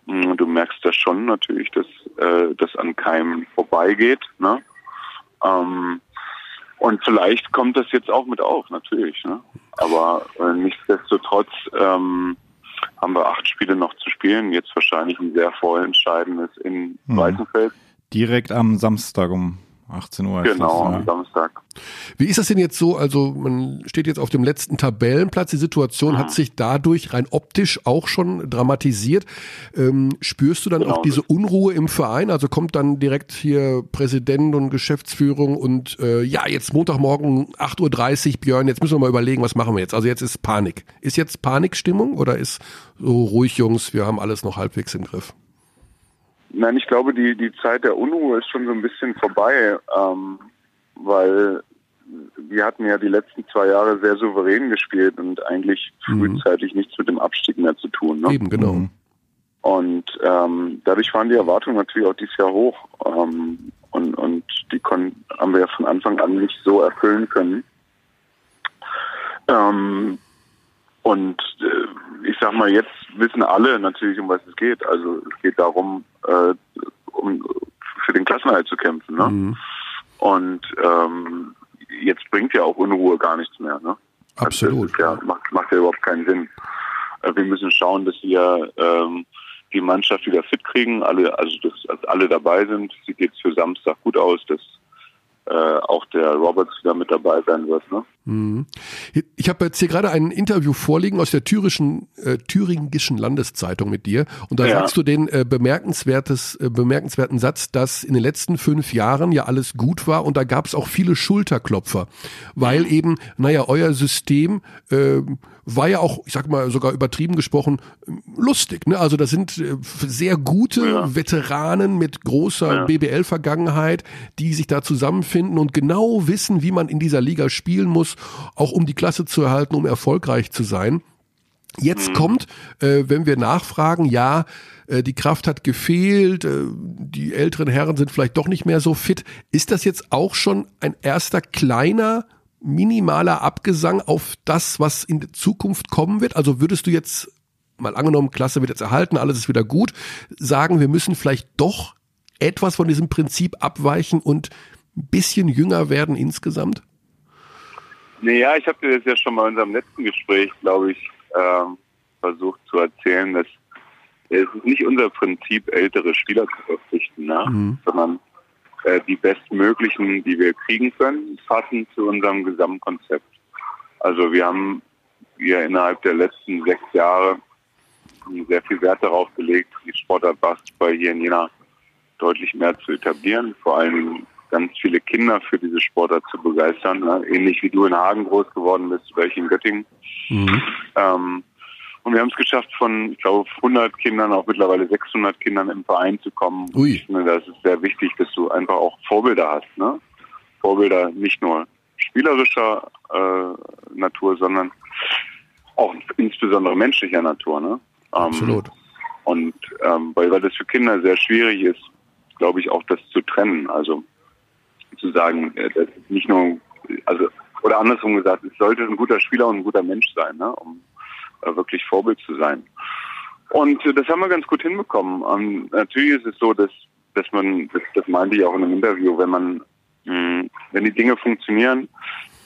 Du merkst das schon natürlich, dass äh, das an keinem vorbeigeht. Ne? Ähm, und vielleicht kommt das jetzt auch mit auf, natürlich. Ne? Aber äh, nichtsdestotrotz ähm, haben wir acht Spiele noch zu spielen. Jetzt wahrscheinlich ein sehr vorentscheidendes in mhm. Weißenfeld. Direkt am Samstag um 18 Uhr. Genau, das, am Samstag. Wie ist das denn jetzt so? Also man steht jetzt auf dem letzten Tabellenplatz. Die Situation hat sich dadurch rein optisch auch schon dramatisiert. Ähm, spürst du dann Genau. auch diese Unruhe im Verein? Also kommt dann direkt hier Präsident und Geschäftsführung und äh, ja, jetzt Montagmorgen 8.30 Uhr, Björn, jetzt müssen wir mal überlegen, was machen wir jetzt? Also jetzt ist Panik. Ist jetzt Panikstimmung oder ist so ruhig, Jungs, wir haben alles noch halbwegs im Griff? Nein, ich glaube, die, die Zeit der Unruhe ist schon so ein bisschen vorbei, ähm, weil wir hatten ja die letzten zwei Jahre sehr souverän gespielt und eigentlich frühzeitig nichts mit dem Abstieg mehr zu tun. Ne? Eben, genau. Mhm. Und ähm, dadurch waren die Erwartungen natürlich auch dieses Jahr hoch. Ähm, und, und die kon haben wir ja von Anfang an nicht so erfüllen können. Ähm, und äh, ich sag mal, jetzt wissen alle natürlich, um was es geht. Also es geht darum, äh, um für den Klassenerhalt zu kämpfen. Ne? Mhm. Und ähm, jetzt bringt ja auch Unruhe gar nichts mehr. Ne? Absolut. Also ja, macht, macht ja überhaupt keinen Sinn. Äh, Wir müssen schauen, dass wir ähm, die Mannschaft wieder fit kriegen, alle, also dass, dass alle dabei sind. Sieht jetzt für Samstag gut aus, dass äh, auch der Roberts wieder mit dabei sein wird. Ne? Mhm. Ich habe jetzt hier gerade ein Interview vorliegen aus der thürischen, äh, thüringischen Landeszeitung mit dir und da Ja. sagst du den äh, bemerkenswertes, äh, bemerkenswerten Satz, dass in den letzten fünf Jahren ja alles gut war und da gab es auch viele Schulterklopfer, weil eben, naja, euer System äh, war ja auch, ich sag mal sogar übertrieben gesprochen, lustig. Ne? Also das sind äh, sehr gute Ja. Veteranen mit großer Ja. BBL-Vergangenheit, die sich da zusammenfinden und genau wissen, wie man in dieser Liga spielen muss, auch um die Klasse zu erhalten, um erfolgreich zu sein. Jetzt kommt, äh, wenn wir nachfragen, ja, äh, die Kraft hat gefehlt, äh, die älteren Herren sind vielleicht doch nicht mehr so fit. Ist das jetzt auch schon ein erster kleiner, minimaler Abgesang auf das, was in der Zukunft kommen wird? Also würdest du jetzt, mal angenommen, Klasse wird jetzt erhalten, alles ist wieder gut, sagen, wir müssen vielleicht doch etwas von diesem Prinzip abweichen und ein bisschen jünger werden insgesamt? Naja, ich habe dir das ja schon mal in unserem letzten Gespräch, glaube ich, ähm, versucht zu erzählen, dass es ist nicht unser Prinzip, ältere Spieler zu verpflichten, ne? Mhm. sondern äh, die bestmöglichen, die wir kriegen können, passen zu unserem Gesamtkonzept. Also wir haben hier innerhalb der letzten sechs Jahre sehr viel Wert darauf gelegt, die Sportart Basketball hier in Jena deutlich mehr zu etablieren, vor allem ganz viele Kinder für diese Sportart zu begeistern, ne? ähnlich wie du in Hagen groß geworden bist oder ich in Göttingen. Mhm. Ähm, und wir haben es geschafft, von, ich glaube, 100 Kindern auf mittlerweile 600 Kindern im Verein zu kommen. Ui. Ich finde, das ist sehr wichtig, dass du einfach auch Vorbilder hast. Ne? Vorbilder nicht nur spielerischer äh, Natur, sondern auch insbesondere menschlicher Natur. Ne? Ähm, Absolut. Und ähm, weil, weil das für Kinder sehr schwierig ist, glaube ich, auch das zu trennen. Also zu sagen, äh, das ist nicht nur, also oder andersrum gesagt, es sollte ein guter Spieler und ein guter Mensch sein, ne, um äh, wirklich Vorbild zu sein. Und äh, das haben wir ganz gut hinbekommen. Ähm, natürlich ist es so, dass dass man, das, das meinte ich auch in einem Interview, wenn man, mh, wenn die Dinge funktionieren,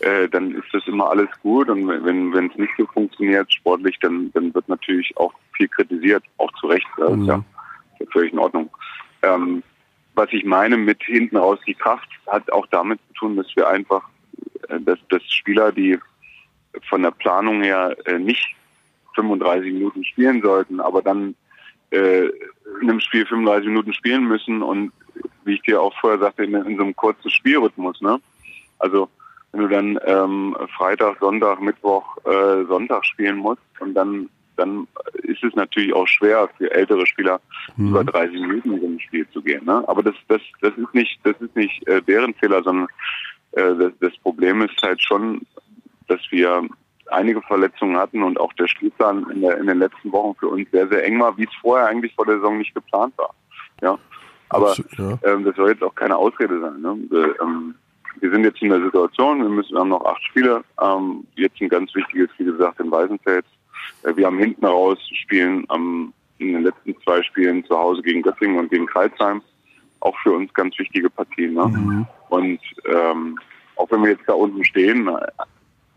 äh, dann ist das immer alles gut und wenn wenn es nicht so funktioniert sportlich, dann dann wird natürlich auch viel kritisiert, auch zu Recht. Das ist ja, Mhm. ist ja völlig in Ordnung. Ähm, was ich meine mit hinten raus die Kraft, hat auch damit zu tun, dass wir einfach, äh, dass, dass Spieler, die von der Planung her äh, nicht 35 Minuten spielen sollten, aber dann äh, in einem Spiel 35 Minuten spielen müssen und wie ich dir auch vorher sagte, in, in so einem kurzen Spielrhythmus, ne? Also wenn du dann ähm, Freitag, Sonntag, Mittwoch, äh, Sonntag spielen musst und dann dann ist es natürlich auch schwer für ältere Spieler Mhm. über 30 Minuten in so ein Spiel zu gehen. Ne? Aber das das das ist nicht das ist nicht äh, deren Fehler, sondern äh, das, das Problem ist halt schon, dass wir einige Verletzungen hatten und auch der Spielplan in, der, in den letzten Wochen für uns sehr sehr eng war, wie es vorher eigentlich vor der Saison nicht geplant war. Ja, aber ja. ähm, das soll jetzt auch keine Ausrede sein. Ne? Wir, ähm, wir sind jetzt in der Situation, wir müssen wir haben noch acht Spiele. Ähm, jetzt ein ganz wichtiges, wie gesagt, in Weißenfels. Äh, wir haben hinten raus spielen am in den letzten zwei Spielen zu Hause gegen Göttingen und gegen Kreisheim. Auch für uns ganz wichtige Partien. Ne? Mhm. Und ähm, auch wenn wir jetzt da unten stehen,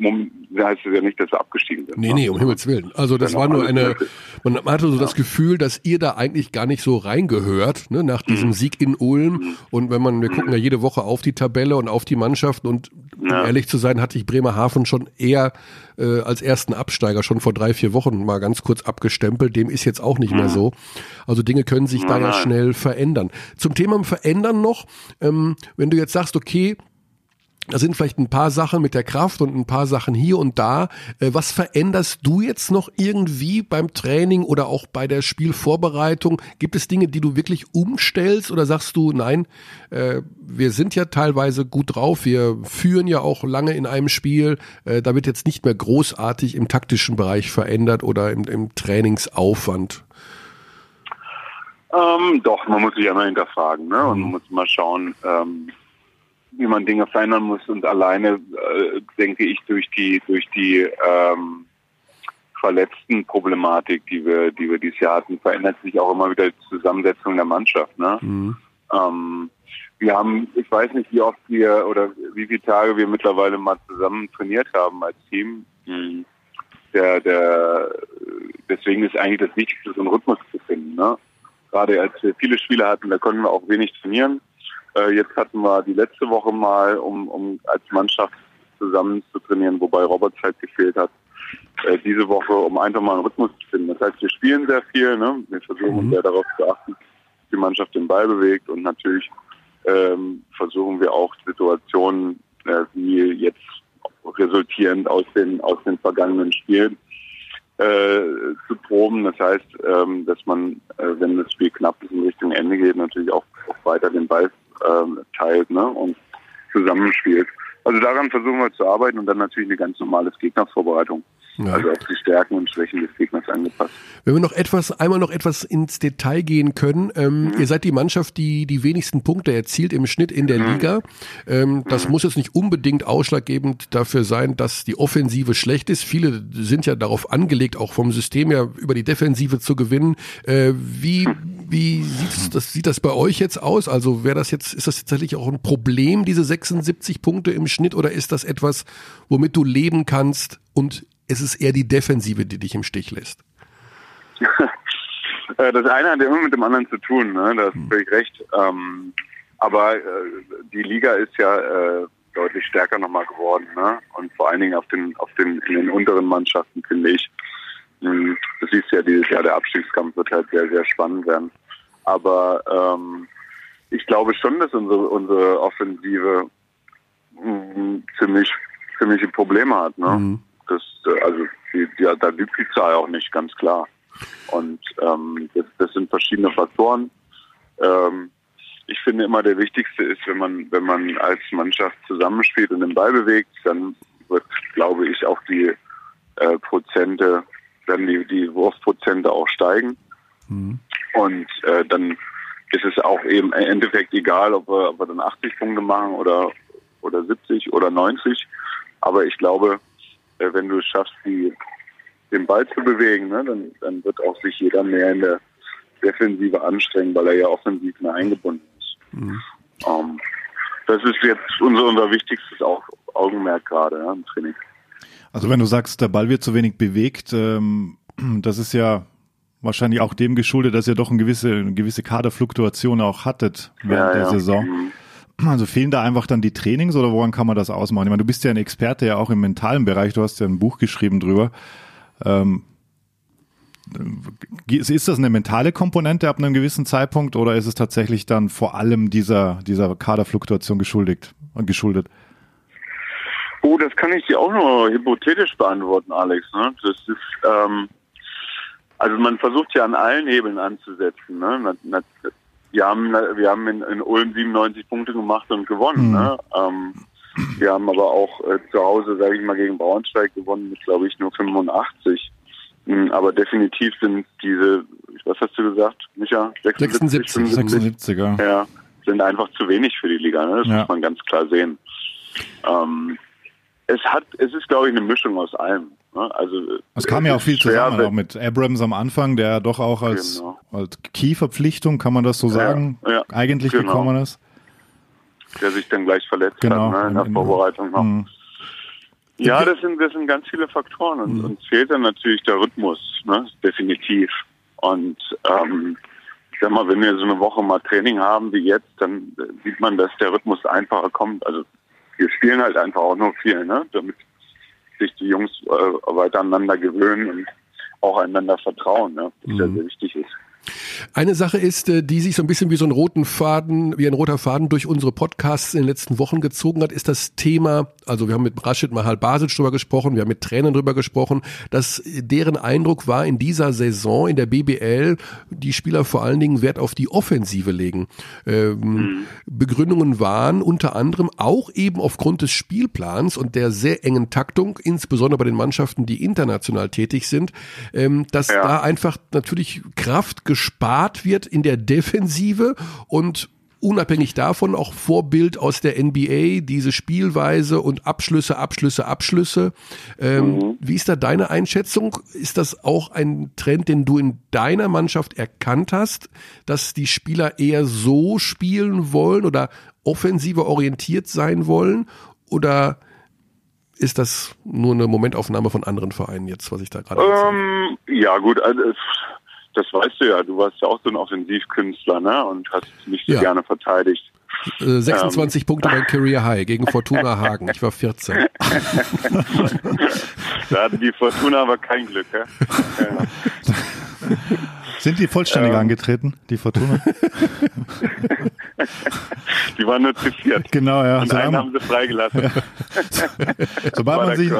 heißt es ja nicht, dass wir abgestiegen sind. Nee, ne? nee, um Himmels Willen. Also das war nur eine, man hatte so ja. das Gefühl, dass ihr da eigentlich gar nicht so reingehört, ne, nach diesem mhm. Sieg in Ulm. Mhm. Und wenn man, wir gucken mhm. ja jede Woche auf die Tabelle und auf die Mannschaften und um ja. ehrlich zu sein, hatte ich Bremerhaven schon eher äh, als ersten Absteiger schon vor drei, vier Wochen mal ganz kurz abgestempelt. Dem ist jetzt auch nicht mehr so. Also Dinge können sich da ja schnell verändern. Zum Thema Verändern noch, ähm, wenn du jetzt sagst, okay, da sind vielleicht ein paar Sachen mit der Kraft und ein paar Sachen hier und da. Äh, was veränderst du jetzt noch irgendwie beim Training oder auch bei der Spielvorbereitung? Gibt es Dinge, die du wirklich umstellst oder sagst du, nein, äh, wir sind ja teilweise gut drauf, wir führen ja auch lange in einem Spiel, äh, da wird jetzt nicht mehr großartig im taktischen Bereich verändert oder im, im Trainingsaufwand? Ähm, doch, man muss sich ja mal hinterfragen ne? und man muss mal schauen, ähm wie man Dinge verändern muss. Und alleine äh, denke ich durch die durch die ähm, verletzten Problematik, die wir die wir dieses Jahr hatten, verändert sich auch immer wieder die Zusammensetzung der Mannschaft. Ne? Mhm. Ähm, wir haben, ich weiß nicht, wie oft wir oder wie viele Tage wir mittlerweile mal zusammen trainiert haben als Team. Mhm. Der, der, deswegen ist eigentlich das Wichtigste, so einen Rhythmus zu finden. Ne? Gerade als wir viele Spiele hatten, da konnten wir auch wenig trainieren. Äh, jetzt hatten wir die letzte Woche mal, um, um als Mannschaft zusammen zu trainieren, wobei Robert halt gefehlt hat. Äh, diese Woche, um einfach mal einen Rhythmus zu finden. Das heißt, wir spielen sehr viel, ne? wir versuchen mhm. sehr darauf zu achten, dass die Mannschaft den Ball bewegt und natürlich ähm, versuchen wir auch Situationen, äh, wie jetzt resultierend aus den aus den vergangenen Spielen äh, zu proben. Das heißt, ähm, dass man, äh, wenn das Spiel knapp ist in Richtung Ende geht, natürlich auch, auch weiter den Ball ähm, teilt ne, und zusammenspielt. Also daran versuchen wir zu arbeiten und dann natürlich eine ganz normale Gegnervorbereitung. Ja. Also auf die Stärken und Schwächen des Gegners angepasst. Wenn wir noch etwas, einmal noch etwas ins Detail gehen können, ähm, mhm. ihr seid die Mannschaft, die die wenigsten Punkte erzielt im Schnitt in der mhm. Liga. Ähm, das mhm. muss jetzt nicht unbedingt ausschlaggebend dafür sein, dass die Offensive schlecht ist. Viele sind ja darauf angelegt, auch vom System her über die Defensive zu gewinnen. Äh, wie <laughs> wie sieht das, sieht das bei euch jetzt aus? Also wäre das jetzt, ist das tatsächlich auch ein Problem, diese 76 Punkte im Schnitt, oder ist das etwas, womit du leben kannst und es ist eher die Defensive, die dich im Stich lässt? <laughs> Äh, das eine hat ja immer mit dem anderen zu tun, ne? da hast du hm. völlig recht. Ähm, aber äh, die Liga ist ja äh, deutlich stärker nochmal geworden, ne? Und vor allen Dingen auf den, auf den, in den unteren Mannschaften, finde ich. Hm, du siehst ja, dieses Jahr der Abstiegskampf wird halt sehr, sehr spannend werden. Aber ähm, ich glaube schon, dass unsere, unsere Offensive mh, ziemlich, ziemliche Probleme hat. Ne? Mhm. Das, also die, die, da lügt die Zahl auch nicht, ganz klar. Und ähm, das, das sind verschiedene Faktoren. Ähm, ich finde immer der wichtigste ist, wenn man, wenn man als Mannschaft zusammenspielt und den Ball bewegt, dann wird, glaube ich, auch die äh, Prozente, werden die, die Wurfprozente auch steigen. Mhm. Und äh, dann ist es auch eben im Endeffekt egal, ob wir, ob wir dann 80 Punkte machen oder, oder 70 oder 90. Aber ich glaube, wenn du es schaffst, die, den Ball zu bewegen, ne, dann, dann wird auch sich jeder mehr in der Defensive anstrengen, weil er ja offensiv mehr eingebunden ist. Mhm. Um, ähm, das ist jetzt unser, unser wichtigstes Augenmerk gerade ja, im Training. Also wenn du sagst, der Ball wird zu wenig bewegt, ähm, das ist ja wahrscheinlich auch dem geschuldet, dass ihr doch eine gewisse, eine gewisse Kaderfluktuation auch hattet während ja, der ja. Saison. Mhm. Also fehlen da einfach dann die Trainings oder woran kann man das ausmachen? Ich meine, du bist ja ein Experte ja auch im mentalen Bereich, du hast ja ein Buch geschrieben drüber. Ähm, ist das eine mentale Komponente ab einem gewissen Zeitpunkt oder ist es tatsächlich dann vor allem dieser, dieser Kaderfluktuation geschuldet, geschuldet? Oh, das kann ich dir auch nur hypothetisch beantworten, Alex. Ne? Das ist, ähm, also man versucht ja an allen Hebeln anzusetzen. Ne? Wir haben, wir haben in, in Ulm 97 Punkte gemacht und gewonnen. Mhm. Ne? Ähm, wir haben aber auch äh, zu Hause, sage ich mal, gegen Braunschweig gewonnen mit, glaube ich, nur 85. Mhm, aber definitiv sind diese, was hast du gesagt, Micha? 76, 76, 76 ja. sind einfach zu wenig für die Liga. Ne? Das ja. muss man ganz klar sehen. Ähm, es hat, es ist, glaube ich, eine Mischung aus allem. Ne? Also es kam ja auch viel zusammen, auch mit Abrams am Anfang, der doch auch als, genau. als Key-Verpflichtung, kann man das so sagen, ja, ja, eigentlich genau. gekommen ist. Der sich dann gleich verletzt genau. hat ne, in der Vorbereitung noch. Mhm. Ja, das sind, das sind ganz viele Faktoren und mhm. uns fehlt dann natürlich der Rhythmus, ne? definitiv. Und ähm, ich sag mal, wenn wir so eine Woche mal Training haben wie jetzt, dann sieht man, dass der Rhythmus einfacher kommt. Also wir spielen halt einfach auch nur viel, ne? damit sich die Jungs äh, weiter aneinander gewöhnen und auch einander vertrauen, ne? was mhm. ja sehr wichtig ist. Eine Sache ist, äh, die sich so ein bisschen wie so ein roten Faden, wie ein roter Faden durch unsere Podcasts in den letzten Wochen gezogen hat, ist das Thema, also wir haben mit Rashid Mahal Basic drüber gesprochen, wir haben mit Trainern drüber gesprochen, dass deren Eindruck war in dieser Saison in der BBL, die Spieler vor allen Dingen Wert auf die Offensive legen. Ähm, mhm. Begründungen waren unter anderem auch eben aufgrund des Spielplans und der sehr engen Taktung, insbesondere bei den Mannschaften, die international tätig sind, ähm, dass ja. da einfach natürlich Kraft gespart wird in der Defensive und unabhängig davon auch Vorbild aus der NBA, diese Spielweise und Abschlüsse, Abschlüsse, Abschlüsse. Ähm, mhm. Wie ist da deine Einschätzung? Ist das auch ein Trend, den du in deiner Mannschaft erkannt hast, dass die Spieler eher so spielen wollen oder offensiver orientiert sein wollen? Oder ist das nur eine Momentaufnahme von anderen Vereinen jetzt, was ich da gerade ähm, Ja gut, also das weißt du ja, du warst ja auch so ein Offensivkünstler, ne? Und hast mich so ja. gerne verteidigt. 26 äh, ähm. Punkte beim Career High gegen Fortuna <laughs> Hagen. Ich war 14. da hatten die Fortuna aber kein Glück, ja? <laughs> <laughs> Sind die vollständig ähm. angetreten, die Fortuna? <laughs> die waren nur zu viert. Genau, ja. Und so einen haben, sie freigelassen. Ja. <laughs> Sobald man sich,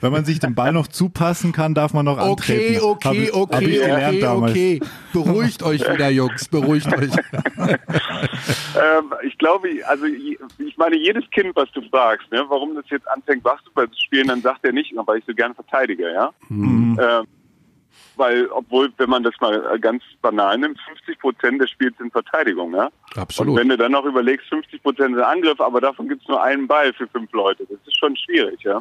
wenn man sich den Ball noch zupassen kann, darf man noch okay, antreten. Okay, okay, hab, okay, hab okay, okay. Beruhigt euch wieder, Jungs, beruhigt <laughs> euch. ähm, ich glaube, also ich meine, jedes Kind, was du fragst, ne, warum das jetzt anfängt, Basketball zu spielen, dann sagt er nicht, weil ich so gerne verteidige, ja. Mhm. Ähm, weil, obwohl, wenn man das mal ganz banal nimmt, 50 Prozent des Spiels sind Verteidigung, ja. Absolut. Und wenn du dann noch überlegst, 50 Prozent sind Angriff, aber davon gibt es nur einen Ball für fünf Leute, das ist schon schwierig, ja.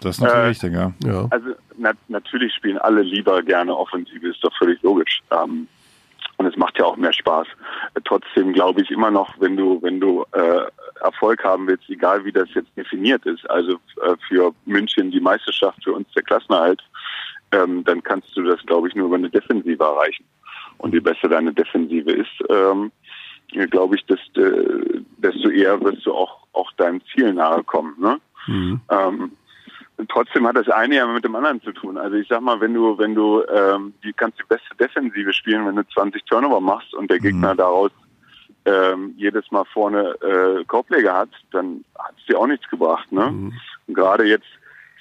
Das ist natürlich äh, richtig, ja. ja. Also na, natürlich spielen alle lieber gerne Offensive, ist doch völlig logisch. Ähm, und es macht ja auch mehr Spaß. Äh, trotzdem glaube ich immer noch, wenn du, wenn du äh, Erfolg haben willst, egal wie das jetzt definiert ist, also äh, für München die Meisterschaft, für uns der Klassenerhalt, ähm, dann kannst du das, glaube ich, nur über eine Defensive erreichen. Und je besser deine Defensive ist, ähm, glaube ich, desto, äh, desto eher wirst du auch, auch deinem Ziel nahe kommen. Ne? Mhm. Ähm, trotzdem hat das eine ja mit dem anderen zu tun. Also ich sag mal, wenn du, wenn du, ähm, die kannst die beste Defensive spielen, wenn du 20 Turnover machst und der Gegner mhm. daraus ähm, jedes Mal vorne äh, Korbleger hat, dann hat es dir auch nichts gebracht. Ne? Mhm. Und gerade jetzt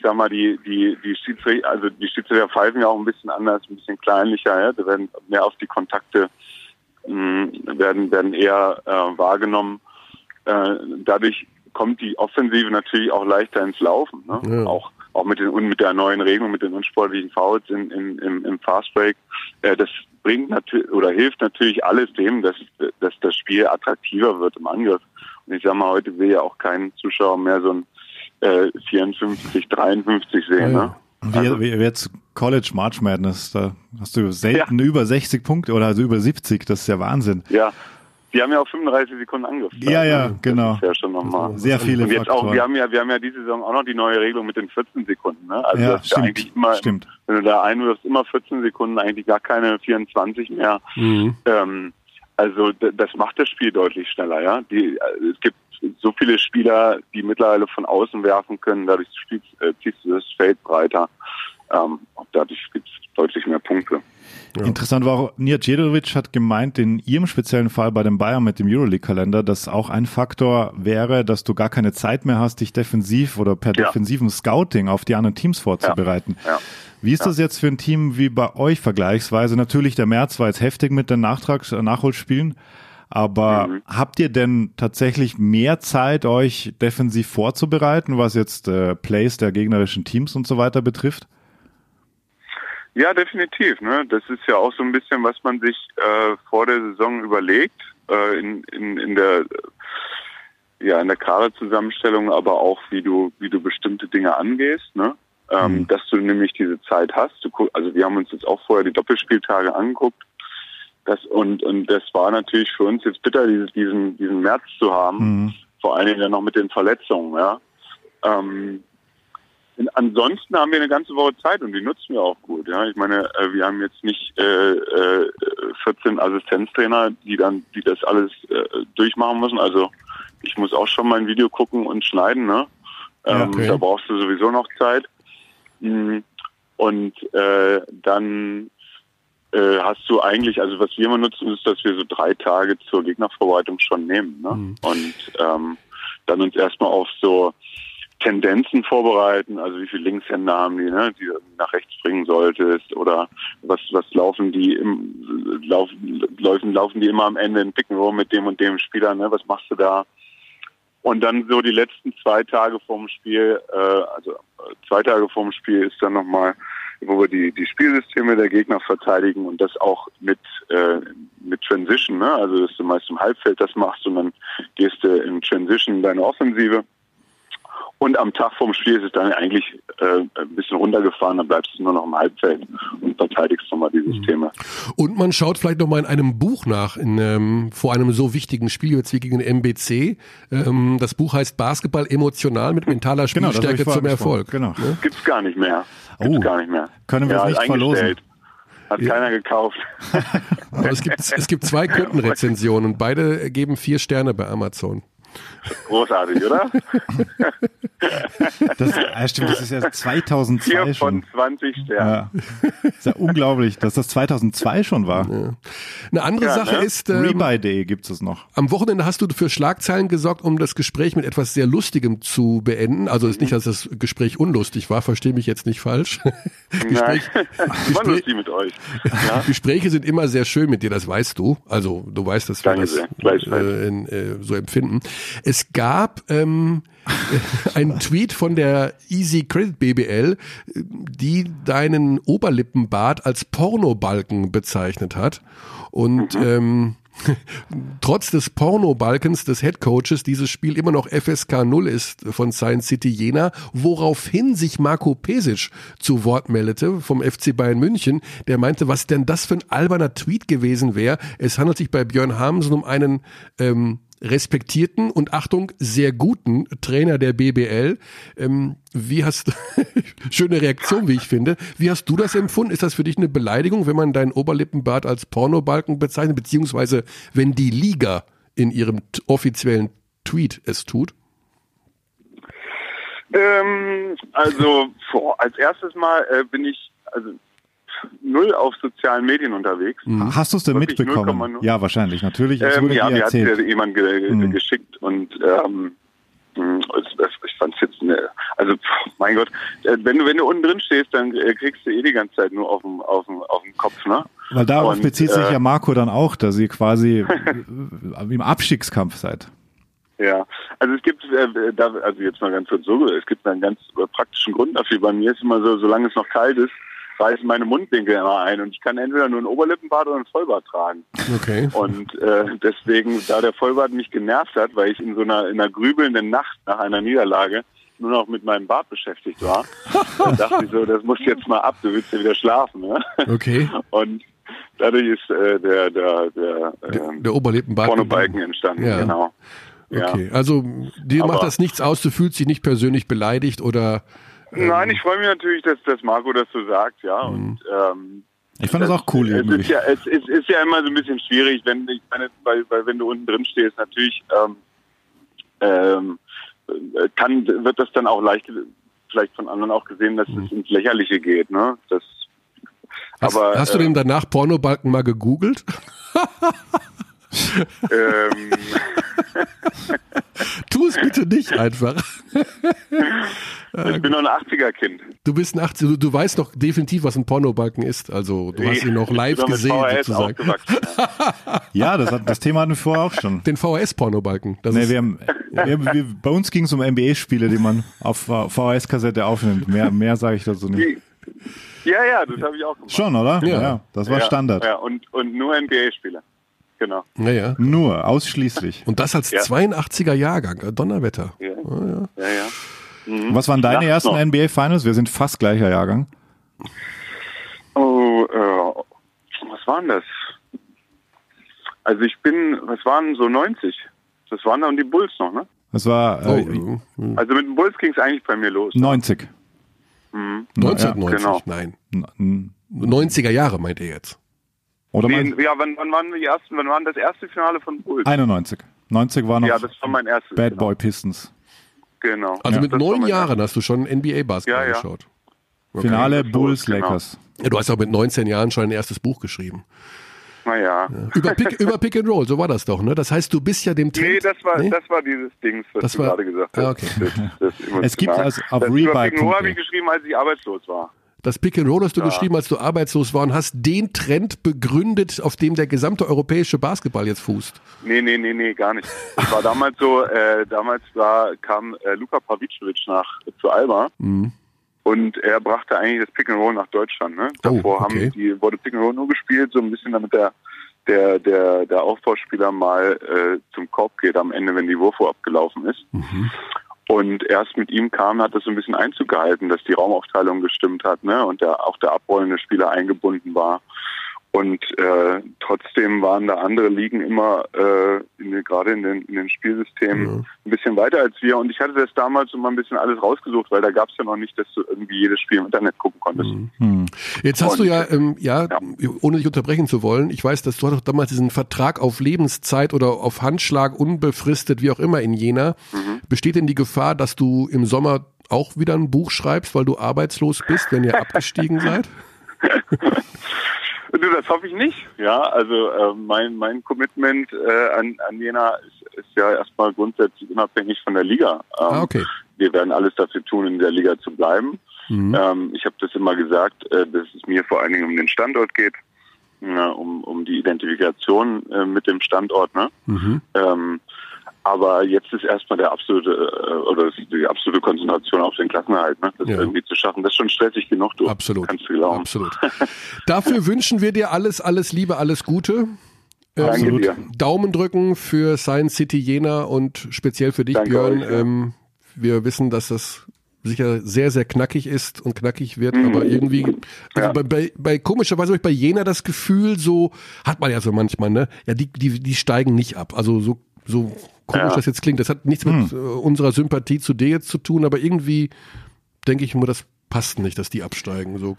sag mal, die, die, die Schiedsrichter, also die Schiedsrichter pfeifen ja auch ein bisschen anders, ein bisschen kleinlicher, ja. Da werden mehr auf die Kontakte mh, hm, werden, werden eher äh, wahrgenommen. Äh, dadurch kommt die Offensive natürlich auch leichter ins Laufen. Ne? Ja. Auch auch mit den mit der neuen Regelung, mit den unsportlichen Fouls in, in, im, im Fastbreak. Äh, das bringt natürlich oder hilft natürlich alles dem, dass, dass das Spiel attraktiver wird im Angriff. Und ich sag mal, heute will ja auch kein Zuschauer mehr so ein äh, 54, 53 sehen. Ne? Wie, also, wie jetzt College March Madness, da hast du selten ja. über 60 Punkte oder also über 70, das ist ja Wahnsinn. Ja, die haben ja auch 35 Sekunden Angriff. Ja, ja, ne? genau. Das ist ja schon nochmal. Sehr viele Und jetzt auch, wir haben ja, wir haben ja diese Saison auch noch die neue Regelung mit den 14 Sekunden. Ne? Also ja, das ist stimmt, ja eigentlich immer, stimmt. wenn du da einwirfst, immer 14 Sekunden, eigentlich gar keine 24 mehr. Mhm. Ähm, also das macht das Spiel deutlich schneller, ja. Die, es gibt so viele Spieler, die mittlerweile von außen werfen können, dadurch spielst, äh, ziehst du das Feld breiter. Ähm, und dadurch gibt es deutlich mehr Punkte. Ja. Interessant war auch, Nia Djedovic hat gemeint, in ihrem speziellen Fall bei dem Bayern mit dem Euroleague-Kalender, dass auch ein Faktor wäre, dass du gar keine Zeit mehr hast, dich defensiv oder per ja. defensiven Scouting auf die anderen Teams vorzubereiten. Ja. Wie ist das jetzt für ein Team wie bei euch vergleichsweise? Natürlich, der März war jetzt heftig mit den Nachtrags Nachholspielen. Aber mhm. habt ihr denn tatsächlich mehr Zeit, euch defensiv vorzubereiten, was jetzt äh, Plays der gegnerischen Teams und so weiter betrifft? Ja, definitiv. Ne? Das ist ja auch so ein bisschen, was man sich äh, vor der Saison überlegt, äh, in, in, in der ja in der Kaderzusammenstellung, aber auch wie du wie du bestimmte Dinge angehst, ne? Ähm, mhm. dass du nämlich diese Zeit hast. Du, also wir haben uns jetzt auch vorher die Doppelspieltage angeguckt das, und, und das war natürlich für uns jetzt bitter, dieses, diesen, diesen März zu haben. Mhm. Vor allen Dingen dann noch mit den Verletzungen, ja. Ähm, ansonsten haben wir eine ganze Woche Zeit und die nutzen wir auch gut. Ja, ich meine, äh, wir haben jetzt nicht äh, äh, 14 Assistenztrainer, die dann, die das alles äh, durchmachen müssen. Also ich muss auch schon mein Video gucken und schneiden. Ne? Ähm, okay. Da brauchst du sowieso noch Zeit. Mhm. Und äh, dann äh, hast du eigentlich, also was wir immer nutzen, ist, dass wir so drei Tage zur Gegnerverwaltung schon nehmen. Ne? Mhm. Und ähm, dann uns erstmal auf so Tendenzen vorbereiten, also wie viele Linkshänder haben die, ne, die nach rechts springen solltest oder was was laufen die im laufen laufen laufen die immer am Ende in Picken Roll mit dem und dem Spieler, ne, was machst du da? Und dann so die letzten zwei Tage vorm Spiel, äh, also zwei Tage vorm Spiel ist dann nochmal, wo wir die, die Spielsysteme der Gegner verteidigen und das auch mit, äh, mit Transition, ne? also dass du meist im Halbfeld das machst und dann gehst du in Transition in deine Offensive. Und am Tag vorm Spiel ist es dann eigentlich äh, ein bisschen runtergefahren, dann bleibst du nur noch im Halbfeld und verteidigst nochmal die Systeme. Und man schaut vielleicht nochmal in einem Buch nach, in, ähm, vor einem so wichtigen Spiel jetzt wie gegen den MBC. Ähm, das Buch heißt Basketball emotional mit mentaler genau, Spielstärke genau, zum Erfolg. Genau. Ja? Gibt's gar nicht mehr. Gibt's oh, gar nicht mehr. Können wir ja, es nicht verlosen? Hat ja. keiner gekauft. <laughs> Aber es gibt, es gibt zwei <laughs> Kundenrezensionen und beide geben vier Sterne bei Amazon. Großartig, oder? Das, ja, stimmt, das ist ja 2002 Vier von 20 Sternen. Ja. Ist ja unglaublich, dass das 2002 schon war. Ja. Eine andere ja, Sache ne? ist... Ähm, Rebuy Day gibt es noch. Am Wochenende hast du für Schlagzeilen gesorgt, um das Gespräch mit etwas sehr Lustigem zu beenden. Also ist nicht, dass das Gespräch unlustig war, verstehe mich jetzt nicht falsch. <laughs> Gespräch, <laughs> Gespräch, mit euch. Ja. <laughs> Gespräche sind immer sehr schön mit dir, das weißt du. Also du weißt, dass wir das äh, in, äh, so empfinden. Es gab ähm, <laughs> einen Tweet von der Easy Credit BBL, die deinen Oberlippenbart als Pornobalken bezeichnet hat. Und mhm. ähm, <laughs> trotz des Pornobalkens des Headcoaches dieses Spiel immer noch FSK 0 ist von Science City Jena, woraufhin sich Marco Pesic zu Wort meldete vom FC Bayern München, der meinte, was denn das für ein alberner Tweet gewesen wäre. Es handelt sich bei Björn Hamsen um einen ähm, respektierten und Achtung, sehr guten Trainer der BBL. Ähm, wie hast <laughs> schöne Reaktion, wie ich finde. Wie hast du das empfunden? Ist das für dich eine Beleidigung, wenn man deinen Oberlippenbart als Pornobalken bezeichnet, beziehungsweise wenn die Liga in ihrem offiziellen Tweet es tut? Ähm, also vor, als erstes Mal äh, bin ich, also null auf sozialen Medien unterwegs. Mhm. Hast du es denn Wirklich mitbekommen? Ja, wahrscheinlich, natürlich. Ähm, ja, mir hat jemand ge mhm. geschickt und ähm, hm, ich fand es jetzt eine, also mein Gott, äh, wenn du wenn du unten drin stehst, dann äh, kriegst du eh die ganze Zeit nur auf dem auf dem auf dem Kopf, ne? Weil darauf und, bezieht sich äh, ja Marco dann auch, dass ihr quasi <laughs> im Abstiegskampf seid. Ja, also es gibt, äh, da, also jetzt mal ganz kurz so, es gibt einen ganz praktischen Grund dafür. Bei mir ist immer so, solange es noch kalt ist, reißen meine Mundwinkel immer ein und ich kann entweder nur ein Oberlippenbart oder ein Vollbart tragen. Okay. Und äh, deswegen, da der Vollbart mich genervt hat, weil ich in so einer, in einer grübelnden Nacht nach einer Niederlage nur noch mit meinem Bart beschäftigt war, dachte ich so, das muss jetzt mal ab, du willst ja wieder schlafen. Ne? Okay. Und dadurch ist äh, der, der, der, der, ähm, der Oberlippenbart Pornobalken entstanden, ja. genau. Okay, ja. also dir Aber macht das nichts aus, du fühlst dich nicht persönlich beleidigt oder Nein, ich freue mich natürlich, dass, dass Marco das so sagt, ja. Mhm. Und ähm, ich fand das, das auch cool. Es ist, ja, es, ist, ist ja immer so ein bisschen schwierig, wenn ich meine, weil, weil wenn du unten drin stehst, natürlich ähm, ähm, kann wird das dann auch leicht vielleicht von anderen auch gesehen, dass mhm. es ins Lächerliche geht, ne? Das Hast, aber, hast du äh, denn danach Pornobalken mal gegoogelt? <laughs> ähm. <laughs> tu es bitte nicht einfach. <laughs> ich bin noch ein 80er-Kind. Du bist ein 80 du, du weißt doch definitiv, was ein Pornobalken ist. Also du hast ihn noch live gesehen sozusagen. <laughs> ja, das, hat, das Thema hatten wir vorher auch schon. Den VHS-Pornobalken. Nee, wir haben, wir, wir, bei uns ging es um NBA-Spiele, die man auf VHS-Kassette aufnimmt. Mehr, mehr sage ich dazu nicht. Ja, ja, das habe ich auch gemacht. Schon, oder? Ja, ja das war ja, Standard. Ja, und, und nur NBA-Spiele. Genau. Naja. Nur, ausschließlich. Und das als ja. 82er Jahrgang, äh, Donnerwetter. Ja, oh, ja. ja, ja. Mhm. Was waren deine Nachts ersten NBA Finals? Wir sind fast gleicher Jahrgang. Oh, äh, was waren das? Also ich bin, was waren so 90? Das waren dann die Bulls noch, ne? Das war. Äh, oh, also mit den Bulls ging es eigentlich bei mir los. 90. Mhm. 1990, genau. nein. N- 90er Jahre meint ihr jetzt. Oder Nee, mein, ja, wann, wann waren die ersten, wann waren das erste Finale von Bulls? 91. 90 war noch Ja, das war mein erstes. Bad genau. Boy Pistons. Genau. Also Ja, mit das neun Jahren hast du schon NBA-Basketball Ja, ja. geschaut. Okay. Finale Bulls genau. Lakers. Ja, du hast auch mit 19 Jahren schon ein erstes Buch geschrieben. Naja. Über Pick, über Pick and Roll, so war das doch, ne? Das heißt, du bist ja dem Trend. Nee, das war, Nee? das war dieses Ding, was Das du war- gerade gesagt Ah, hast. okay. Das, das Es gibt also auf das über. Pick and Roll habe ich geschrieben, als ich arbeitslos war. Das Pick and Roll hast du geschrieben, als du arbeitslos war und hast den Trend begründet, auf dem der gesamte europäische Basketball jetzt fußt. Nee, nee, nee, nee, gar nicht. Es war damals so, äh, damals war, kam äh, Luka Pavicevic nach zu Alba Mhm. und er brachte eigentlich das Pick and Roll nach Deutschland. Ne? Davor Oh, okay. haben die wurde Pick and Roll nur gespielt, so ein bisschen damit der der der der Aufbauspieler mal äh, zum Korb geht am Ende, wenn die Wurfuhr abgelaufen ist. Mhm. Und erst mit ihm kam, hat das so ein bisschen Einzug gehalten, dass die Raumaufteilung gestimmt hat, ne? Und der, auch der abrollende Spieler eingebunden war. Und äh, trotzdem waren da andere Ligen immer äh, in, gerade in den, in den Spielsystemen ein bisschen weiter als wir. Und ich hatte das damals mal ein bisschen alles rausgesucht, weil da gab es ja noch nicht, dass du irgendwie jedes Spiel im Internet gucken konntest. Hm. Jetzt hast Und- du ja, ähm, ja, Ja. ohne dich unterbrechen zu wollen, ich weiß, dass du doch damals diesen Vertrag auf Lebenszeit oder auf Handschlag, unbefristet, wie auch immer in Jena. Mhm. Besteht denn die Gefahr, dass du im Sommer auch wieder ein Buch schreibst, weil du arbeitslos bist, wenn ihr <laughs> abgestiegen seid? <laughs> Du, das hoffe ich nicht. Ja, also äh, mein mein Commitment äh, an, an Jena ist, ist ja erstmal grundsätzlich unabhängig von der Liga. Ähm, Ah, okay. Wir werden alles dafür tun, in der Liga zu bleiben. Mhm. Ähm, ich habe das immer gesagt, äh, dass es mir vor allen Dingen um den Standort geht, ja, um, um die Identifikation äh, mit dem Standort. Ne? Mhm. Ähm, aber jetzt ist erstmal der absolute äh, oder die absolute Konzentration auf den Klassenerhalt, ne? das Ja. irgendwie zu schaffen. Das ist schon stressig genug, du. Absolut. Kannst du glauben. Absolut. <laughs> Dafür wünschen wir dir alles, alles Liebe, alles Gute. Danke Absolut. dir. Daumen drücken für Science City Jena und speziell für dich, Danke Björn. euch, ja. ähm, wir wissen, dass das sicher sehr, sehr knackig ist und knackig wird, Mhm. aber irgendwie, also Ja. bei, bei, bei komischerweise habe ich bei Jena das Gefühl, so hat man ja so manchmal, ne? Ja, die, die, die steigen nicht ab. Also so, so komisch Ja. das jetzt klingt. Das hat nichts mit äh, unserer Sympathie zu dir jetzt zu tun, aber irgendwie denke ich mir, das passt nicht, dass die absteigen. So.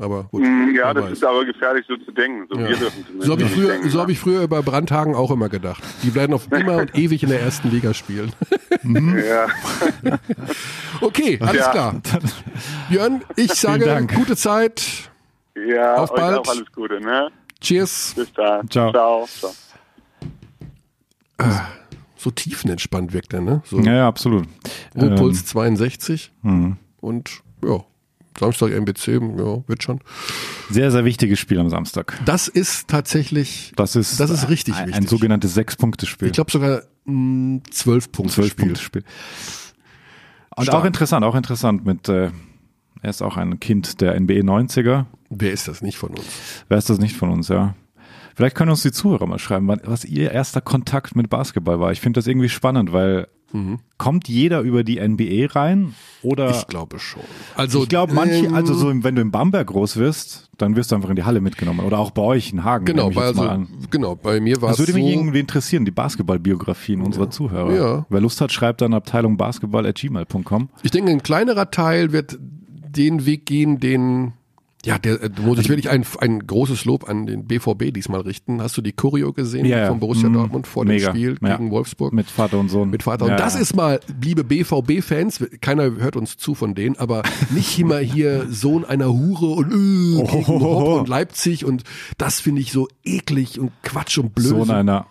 Aber gut. Mm, Ja, das weiß. ist aber gefährlich, so zu denken. So, Ja. So habe ich, früher, denken, so ne? hab ich früher über Brandhagen auch immer gedacht. Die werden auf immer und <laughs> ewig in der ersten Liga spielen. <laughs> Ja, Okay, alles Ja. klar. Björn, ich sage gute Zeit. ja Auf euch bald. auch alles Gute, ne? Cheers. Bis dann. Ciao. Ciao. Ciao. So tiefenentspannt wirkt er, ne? So Ja, ja, absolut. Ruhepuls 62 Ähm, und ja, Samstag MBC, ja, wird schon. Sehr, sehr wichtiges Spiel am Samstag. Das ist tatsächlich, Das ist, Das ist richtig ein, ein wichtig. sogenanntes Sechs-Punkte-Spiel. ich glaube sogar mh, zwölf Punkte Spiel. Zwölf-Punkte-Spiel. Und Stark. auch interessant, auch interessant mit, äh, er ist auch ein Kind der NBA 90er. Wer ist das nicht von uns? Wer ist das nicht von uns, ja? Vielleicht können uns die Zuhörer mal schreiben, was ihr erster Kontakt mit Basketball war. Ich finde das irgendwie spannend, weil kommt jeder über die NBA rein oder Ich glaube schon. Also ich glaube manche, ähm, also so wenn du in Bamberg groß wirst, dann wirst du einfach in die Halle mitgenommen oder auch bei euch in Hagen. genau, bei, also, genau, bei mir war es Das würde so, mich irgendwie interessieren, die Basketballbiografien unserer Zuhörer. Ja. Wer Lust hat, schreibt dann Abteilung Basketball at gmail.com. Ich denke, ein kleinerer Teil wird den Weg gehen, den, ja, der, äh, muss ich wirklich ein, ein großes Lob an den BVB diesmal richten. Hast du die Choreo gesehen Ja, ja. von Borussia Mhm. Dortmund vor Mega. dem Spiel Ja. gegen Wolfsburg? Mit Vater und Sohn. Mit Vater. Ja, und das ja. ist mal, liebe BVB-Fans, keiner hört uns zu von denen, aber nicht immer hier Sohn einer Hure und, äh, gegen Hopp und Leipzig und das finde ich so eklig und Quatsch und blöd. Sohn einer.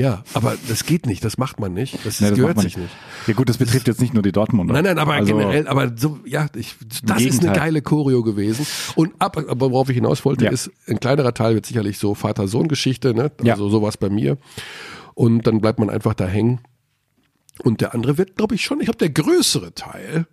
Ja, aber das geht nicht, das macht man nicht. Das, Nee, das gehört sich nicht. Ja gut, das betrifft jetzt nicht nur die Dortmunder. Nein, nein, aber Also, generell, aber so, ja, ich, das ist eine geile Choreo gewesen. Und ab, aber worauf ich hinaus wollte, Ja. ist, ein kleinerer Teil wird sicherlich so Vater-Sohn-Geschichte, ne? Ja. Also sowas bei mir. Und dann bleibt man einfach da hängen. Und der andere wird, glaube ich, schon, ich glaube, der größere Teil,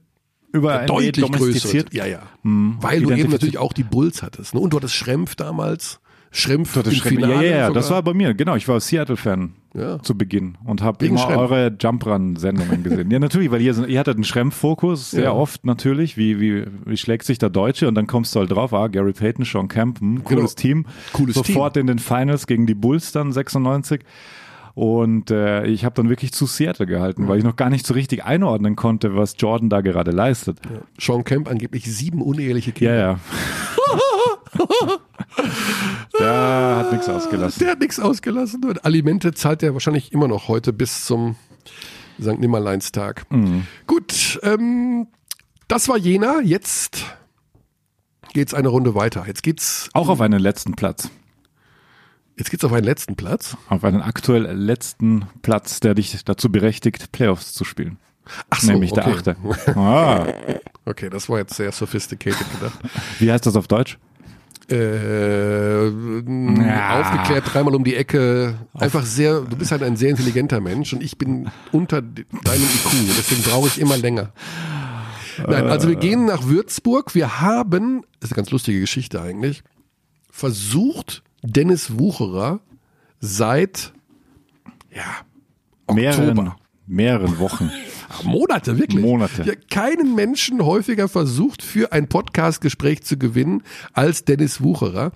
Über deutlich domestiziert. Ja, ja. Hm, Weil du eben natürlich auch die Bulls hattest. Ne? Und du hattest Schrempf damals. Im Schremm- Finale. ja, ja, ja, das war bei mir, genau. Ich war Seattle-Fan Ja. zu Beginn und habe immer Schrempf. eure Jump-Run-Sendungen gesehen. ja, natürlich, weil ihr, so- ihr hattet einen Schrempf-Fokus, sehr Ja. oft natürlich. Wie, wie, wie schlägt sich der Deutsche? Und dann kommst du halt drauf, ah, Gary Payton, Sean Camp, hm, cooles Genau. Team. Cooles Sofort in den Finals gegen die Bulls dann 96. Und äh, ich habe dann wirklich zu Seattle gehalten, weil ich noch gar nicht so richtig einordnen konnte, was Jordan da gerade leistet. Ja. Sean Kemp angeblich sieben uneheliche Kinder. Ja, ja. <laughs> Der hat nichts ausgelassen. Der hat nichts ausgelassen. Und Alimente zahlt er wahrscheinlich immer noch heute bis zum St. Nimmerleinstag. Mhm. Gut, ähm, das war Jena. Jetzt geht's eine Runde weiter. Jetzt geht's auch auf einen letzten Platz. Jetzt geht's auf einen letzten Platz. Auf einen aktuell letzten Platz, der dich dazu berechtigt, Playoffs zu spielen. Ach so, Nämlich der achte. <laughs> Ah. Okay, das war jetzt sehr sophisticated gedacht. Wie heißt das auf Deutsch? Äh, ja. aufgeklärt, dreimal um die Ecke. Einfach sehr, du bist halt ein sehr intelligenter Mensch und ich bin unter deinem IQ, deswegen brauche ich immer länger. Nein, also wir gehen nach Würzburg. Wir haben, das ist eine ganz lustige Geschichte eigentlich, versucht, Dennis Wucherer seit ja, Oktober. mehreren, mehreren Wochen <laughs> Monate, wirklich. Monate. Ja, keinen Menschen häufiger versucht, für ein Podcastgespräch zu gewinnen als Dennis Wucherer.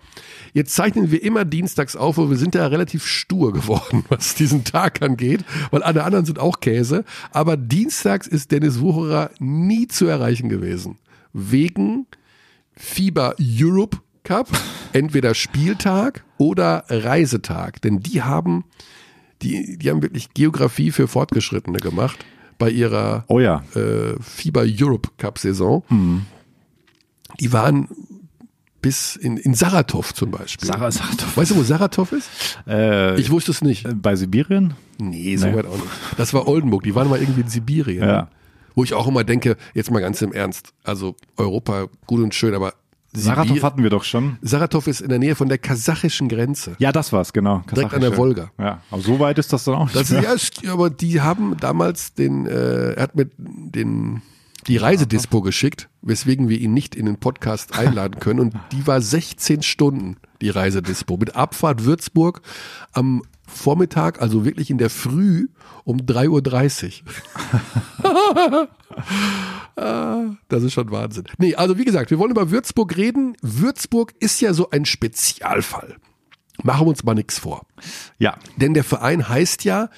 Jetzt zeichnen wir immer dienstags auf, und wir sind ja relativ stur geworden, <laughs> was diesen Tag angeht, weil alle anderen sind auch Käse. Aber dienstags ist Dennis Wucherer nie zu erreichen gewesen. Wegen Fieber Europe Cup, entweder Spieltag oder Reisetag. Denn die haben, die, die haben wirklich Geografie für Fortgeschrittene gemacht bei ihrer oh ja. äh, FIBA Europe Cup Saison. Mhm. Die waren bis in, in Saratov zum Beispiel. Sar Saratov. Weißt du, wo Saratov ist? Äh, ich wusste es nicht. Bei Sibirien? Nee, so nee. weit auch nicht. Das war Oldenburg, die waren mal irgendwie in Sibirien. Ja. Wo ich auch immer denke, jetzt mal ganz im Ernst, also Europa gut und schön, aber Saratov hatten wir doch schon. Saratov ist in der Nähe von der kasachischen Grenze. Ja, das war's, genau. Direkt an der Wolga. Ja, aber so weit ist das dann auch nicht. Das ist, ja, aber die haben damals den, äh, er hat mit den die Reisedispo geschickt, weswegen wir ihn nicht in den Podcast einladen können. Und die war 16 Stunden, die Reisedispo. Mit Abfahrt Würzburg am Vormittag, also wirklich in der Früh um 3.30 Uhr. <laughs> Ah, das ist schon Wahnsinn. Nee, also wie gesagt, wir wollen über Würzburg reden. Würzburg ist ja so ein Spezialfall. Machen wir uns mal nichts vor. Ja. Denn der Verein heißt ja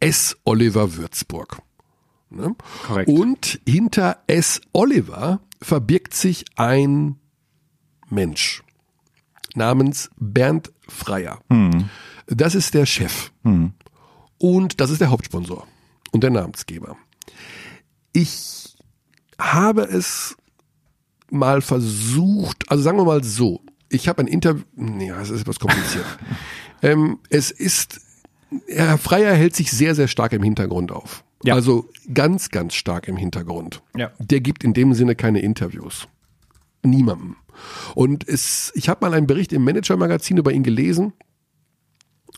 S. Oliver Würzburg. Ne? Korrekt. Und hinter S. Oliver verbirgt sich ein Mensch namens Bernd Freier. Hm. Das ist der Chef. Hm. Und das ist der Hauptsponsor und der Namensgeber. Ich habe es mal versucht, also sagen wir mal so, ich habe ein Interview, nee, das ist etwas kompliziert. <laughs> ähm, es ist, Herr Freier hält sich sehr, sehr stark im Hintergrund auf. Ja. Also ganz, ganz stark im Hintergrund. Ja. Der gibt in dem Sinne keine Interviews. Niemandem. Und es, ich habe mal einen Bericht im Manager-Magazin über ihn gelesen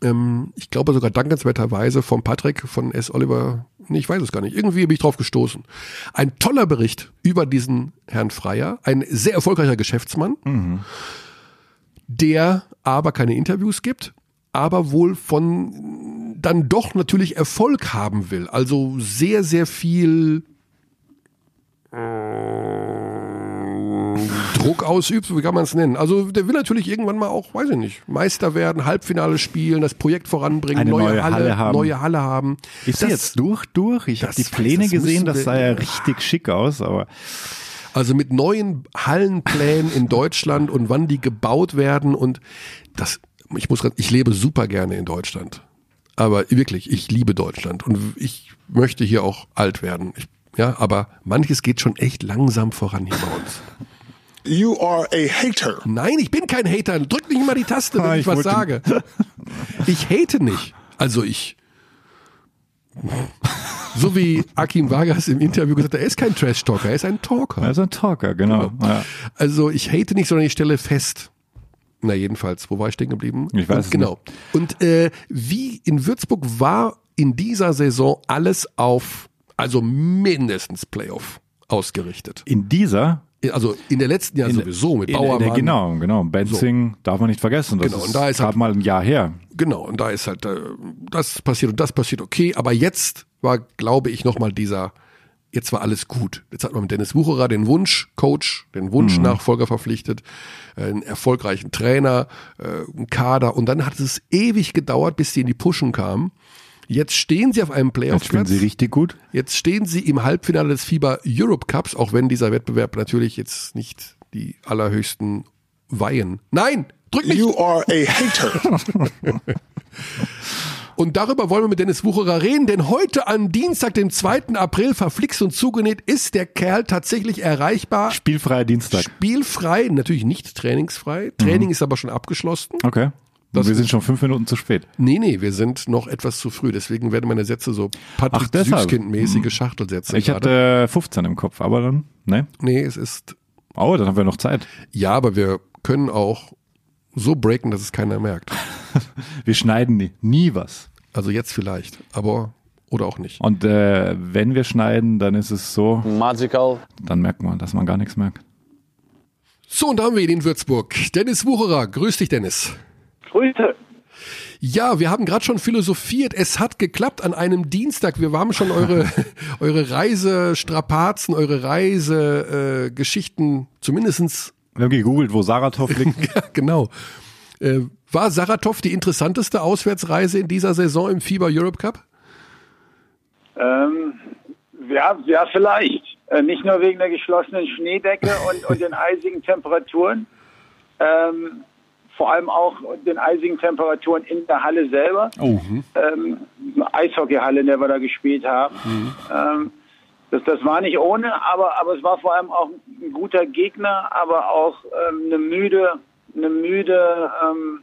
ähm, ich glaube sogar dankenswerterweise vom Patrick von S. Oliver, nee, ich weiß es gar nicht, irgendwie bin ich drauf gestoßen. Ein toller Bericht über diesen Herrn Freier, ein sehr erfolgreicher Geschäftsmann, mhm. der aber keine Interviews gibt, aber wohl von dann doch natürlich Erfolg haben will. Also sehr, sehr viel Druck ausübt, wie kann man es nennen? Also der will natürlich irgendwann mal auch, weiß ich nicht, Meister werden, Halbfinale spielen, das Projekt voranbringen, Eine neue, neue Halle, Halle, haben. neue Halle haben. Ist das, jetzt durch, durch? Ich habe die Pläne das gesehen, das sah ja richtig schick aus, aber also mit neuen Hallenplänen in Deutschland und wann die gebaut werden und das, ich muss, ich lebe super gerne in Deutschland. Aber wirklich, ich liebe Deutschland und ich möchte hier auch alt werden. Ich, ja, aber manches geht schon echt langsam voran hier bei uns. You are a hater. Nein, ich bin kein Hater. Drück nicht mal die Taste, wenn ah, ich, ich was sage. Ich hate nicht. Also ich. So wie Akim Vargas im Interview gesagt hat, er ist kein Trash-Talker, er ist ein Talker. Er ist ein Talker, genau. genau. Ja. Also ich hate nicht, sondern ich stelle fest. Na jedenfalls, wo war ich stehen geblieben? Ich weiß Und, Genau. Nicht. Und äh, wie in Würzburg war in dieser Saison alles auf, also mindestens Playoff ausgerichtet. In dieser? Also in der letzten Jahr in, sowieso mit Bauermann. genau, genau. Benzing so. darf man nicht vergessen. Das genau, und da ist gerade halt, mal ein Jahr her. Genau, und da ist halt äh, das passiert und das passiert okay, aber jetzt war, glaube ich, nochmal dieser, jetzt war alles gut. Jetzt hat man mit Dennis Wucherer den Wunschcoach, den Wunschnachfolger mhm. verpflichtet, äh, einen erfolgreichen Trainer, äh, einen Kader und dann hat es ewig gedauert, bis die in die Pushen kamen. Jetzt stehen sie auf einem Jetzt spielen Playoff-Platz. sie richtig gut. Jetzt stehen sie im Halbfinale des FIBA Europe Cups, auch wenn dieser Wettbewerb natürlich jetzt nicht die allerhöchsten Weihen. Nein, drück nicht! You are a hater. <laughs> Und darüber wollen wir mit Dennis Wucherer reden, denn heute an Dienstag, dem 2. April, verflixt und zugenäht, ist der Kerl tatsächlich erreichbar. Spielfreier Dienstag. Spielfrei, natürlich nicht trainingsfrei. Training ist aber schon abgeschlossen. Okay. Das- wir sind schon fünf Minuten zu spät. Nee, nee, wir sind noch etwas zu früh. Deswegen werden meine Sätze so Patrick. Süßkind-mäßige Schachtelsätze. Ich gerade. hatte 15 im Kopf, aber dann, ne? Nee, es ist, Oh, dann haben wir noch Zeit. ja, aber wir können auch so breaken, dass es keiner merkt. <laughs> Wir schneiden nie, nie was. Also jetzt vielleicht, aber, oder auch nicht. Und äh, wenn wir schneiden, dann ist es so, magical. dann merkt man, dass man gar nichts merkt. So, und da haben wir ihn in Würzburg. Dennis Wucherer. Grüß dich, Dennis. Grüße. Ja, wir haben gerade schon philosophiert. Es hat geklappt an einem Dienstag. Wir haben schon eure, <laughs> eure Reisestrapazen, eure Reisegeschichten, äh, zumindestens Wir haben gegoogelt, wo Saratov liegt. <laughs> ja, genau. Äh, war Saratov die interessanteste Auswärtsreise in dieser Saison im FIBA Europe Cup? Ähm, ja, ja, vielleicht. Äh, nicht nur wegen der geschlossenen Schneedecke und, und den eisigen Temperaturen, ähm, vor allem auch den eisigen Temperaturen in der Halle selber. Oh. Ähm, Eishockeyhalle, in der wir da gespielt haben. Ähm, das, das war nicht ohne, aber, aber es war vor allem auch ein guter Gegner, aber auch ähm, eine müde, eine müde, ähm,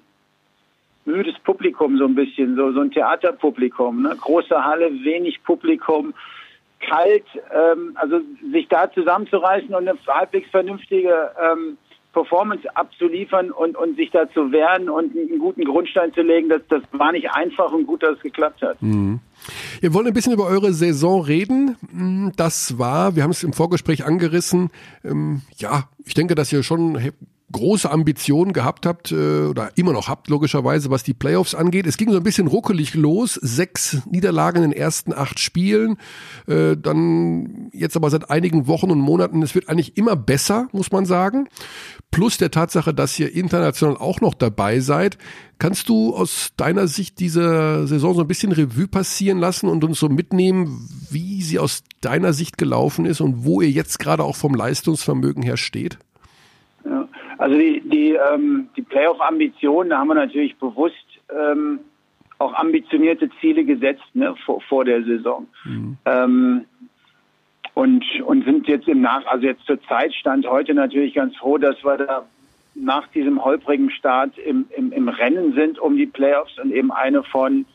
müdes Publikum so ein bisschen, so, so ein Theaterpublikum. Ne? Große Halle, wenig Publikum, kalt. Ähm, also sich da zusammenzureißen und eine halbwegs vernünftige ähm, Performance abzuliefern und, und sich da zu wehren und einen guten Grundstein zu legen, das, das war nicht einfach und gut, dass es geklappt hat. Wir wollen ein bisschen über eure Saison reden. Mm, Das war, wir haben es im Vorgespräch angerissen, ähm, ja, ich denke, dass ihr schon große Ambitionen gehabt habt äh, oder immer noch habt, logischerweise, was die Playoffs angeht. Es ging so ein bisschen ruckelig los, sechs Niederlagen in den ersten acht Spielen, äh, dann jetzt aber seit einigen Wochen und Monaten, es wird eigentlich immer besser, muss man sagen. Plus der Tatsache, dass ihr international auch noch dabei seid. Kannst du aus deiner Sicht diese Saison so ein bisschen Revue passieren lassen und uns so mitnehmen, wie sie aus deiner Sicht gelaufen ist und wo ihr jetzt gerade auch vom Leistungsvermögen her steht? Ja. Also die, die, ähm, die Playoff-Ambitionen, da haben wir natürlich bewusst ähm, auch ambitionierte Ziele gesetzt ne, vor, vor der Saison. Ähm, und, und sind jetzt im Nach, also jetzt zur Zeit stand heute natürlich ganz froh, dass wir da nach diesem holprigen Start im, im, im Rennen sind um die Playoffs und eben eine von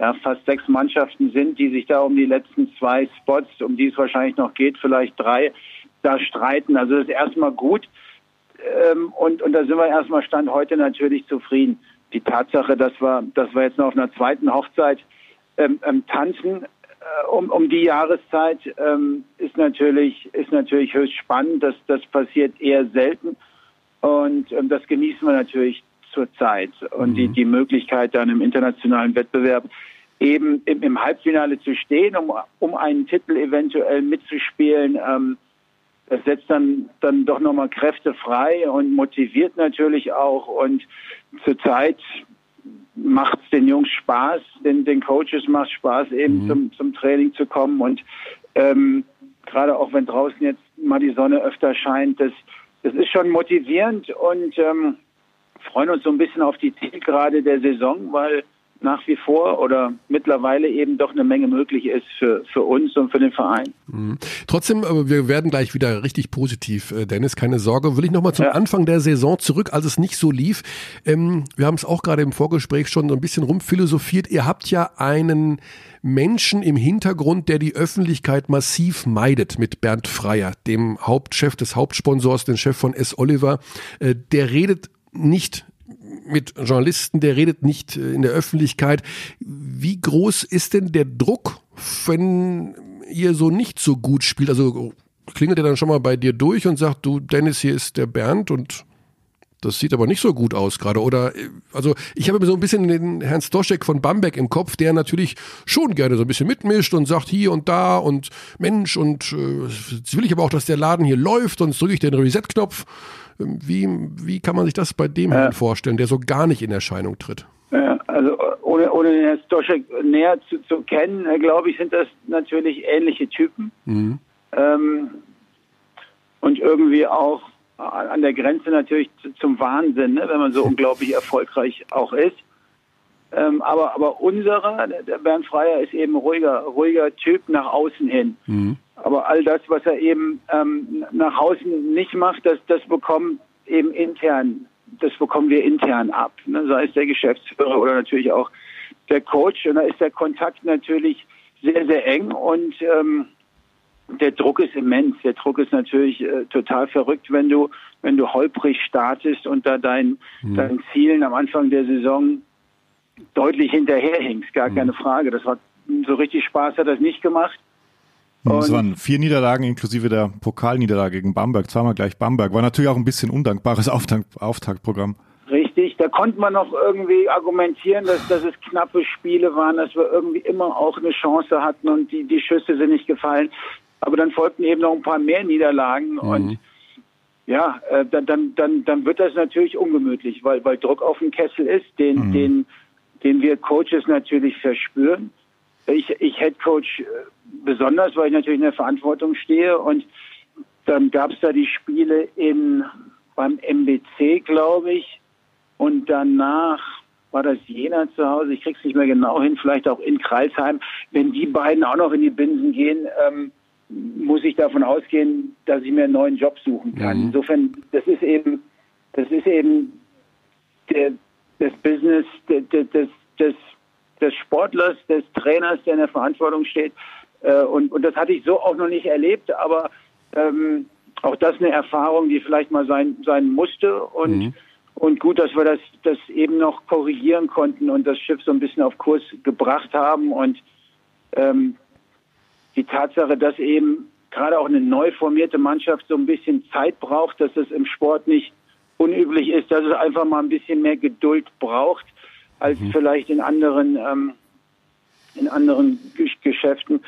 ja, fast sechs Mannschaften sind, die sich da um die letzten zwei Spots, um die es wahrscheinlich noch geht, vielleicht drei, da streiten. Also das ist erstmal gut. Ähm, und, und da sind wir erstmal Stand heute natürlich zufrieden. Die Tatsache, dass wir, dass wir jetzt noch auf einer zweiten Hochzeit ähm, ähm, tanzen um, um die Jahreszeit, ähm, ist natürlich, ist natürlich höchst spannend. Das, das passiert eher selten. Und ähm, das genießen wir natürlich zurzeit. Und die, die Möglichkeit dann im internationalen Wettbewerb eben im, im Halbfinale zu stehen, um, um einen Titel eventuell mitzuspielen, ähm, das setzt dann, dann doch nochmal Kräfte frei und motiviert natürlich auch. Und zurzeit macht es den Jungs Spaß, den, den Coaches macht Spaß, eben zum, zum Training zu kommen. Und ähm, gerade auch wenn draußen jetzt mal die Sonne öfter scheint, das, das ist schon motivierend und ähm, freuen uns so ein bisschen auf die Zielgerade der Saison, weil nach wie vor oder mittlerweile eben doch eine Menge möglich ist für, für uns und für den Verein. Trotzdem, aber wir werden gleich wieder richtig positiv, äh, Dennis, keine Sorge. Will ich nochmal zum Ja. Anfang der Saison zurück, als es nicht so lief. Ähm, wir haben es auch gerade im Vorgespräch schon so ein bisschen rumphilosophiert. Ihr habt ja einen Menschen im Hintergrund, der die Öffentlichkeit massiv meidet mit Bernd Freier, dem Hauptchef des Hauptsponsors, den Chef von S. Oliver. Äh, der redet nicht mit Journalisten, der redet nicht äh, in der Öffentlichkeit. Wie groß ist denn der Druck, wenn ihr so nicht so gut spielt? Also klingelt er dann schon mal bei dir durch und sagt, du Dennis, hier ist der Bernd und das sieht aber nicht so gut aus gerade. Oder äh, also ich habe so ein bisschen den Herrn Stoschek von Bamberg im Kopf, der natürlich schon gerne so ein bisschen mitmischt und sagt hier und da und Mensch und äh, jetzt will ich aber auch, dass der Laden hier läuft, sonst drücke ich den Reset-Knopf. Wie, wie kann man sich das bei dem Herrn vorstellen, der so gar nicht in Erscheinung tritt? Ja, Also ohne, ohne den Herrn Stoschek näher zu, zu kennen, äh, glaube ich, sind das natürlich ähnliche Typen. Mhm. Ähm, und irgendwie auch an der Grenze natürlich zum Wahnsinn, ne, wenn man so <laughs> unglaublich erfolgreich auch ist. Ähm, aber, aber unserer, der Bernd Freier, ist eben ruhiger, ruhiger Typ nach außen hin. Mhm. Aber all das, was er eben ähm, nach außen nicht macht, das, das bekommt eben intern, das bekommen wir intern ab. Ne? Sei es der Geschäftsführer oder natürlich auch der Coach. Und da ist der Kontakt natürlich sehr, sehr eng und ähm, der Druck ist immens. Der Druck ist natürlich äh, total verrückt, wenn du, wenn du holprig startest und da dein, mhm. deinen Zielen am Anfang der Saison deutlich hinterherhinkst. Gar mhm. keine Frage. Das war so richtig Spaß hat das nicht gemacht. Es waren vier Niederlagen inklusive der Pokalniederlage gegen Bamberg, zweimal gleich Bamberg. War natürlich auch ein bisschen undankbares <laughs> Auftakt, Auftaktprogramm. Richtig, da konnte man noch irgendwie argumentieren, dass, dass es knappe Spiele waren, dass wir irgendwie immer auch eine Chance hatten und die, die Schüsse sind nicht gefallen. Aber dann folgten eben noch ein paar mehr Niederlagen mhm. und ja, äh, dann, dann, dann, dann wird das natürlich ungemütlich, weil, weil Druck auf dem Kessel ist, den, mhm. den, den wir Coaches natürlich verspüren. Ich, ich Head Coach äh, besonders, weil ich natürlich in der Verantwortung stehe und dann gab es da die Spiele in beim MBC, glaube ich, und danach war das Jena zu Hause. Ich krieg's nicht mehr genau hin, vielleicht auch in Kreisheim. Wenn die beiden auch noch in die Binsen gehen, ähm, muss ich davon ausgehen, dass ich mir einen neuen Job suchen kann. Mhm. Insofern, das ist eben, das ist eben der, das Business des, des, des, des Sportlers, des Trainers, der in der Verantwortung steht. Äh, und, und das hatte ich so auch noch nicht erlebt, aber ähm, auch das eine Erfahrung, die vielleicht mal sein, sein musste. Und, mhm. und gut, dass wir das, das eben noch korrigieren konnten und das Schiff so ein bisschen auf Kurs gebracht haben. Und ähm, die Tatsache, dass eben gerade auch eine neu formierte Mannschaft so ein bisschen Zeit braucht, dass es im Sport nicht unüblich ist, dass es einfach mal ein bisschen mehr Geduld braucht als mhm. vielleicht in anderen ähm, in anderen Geschäften.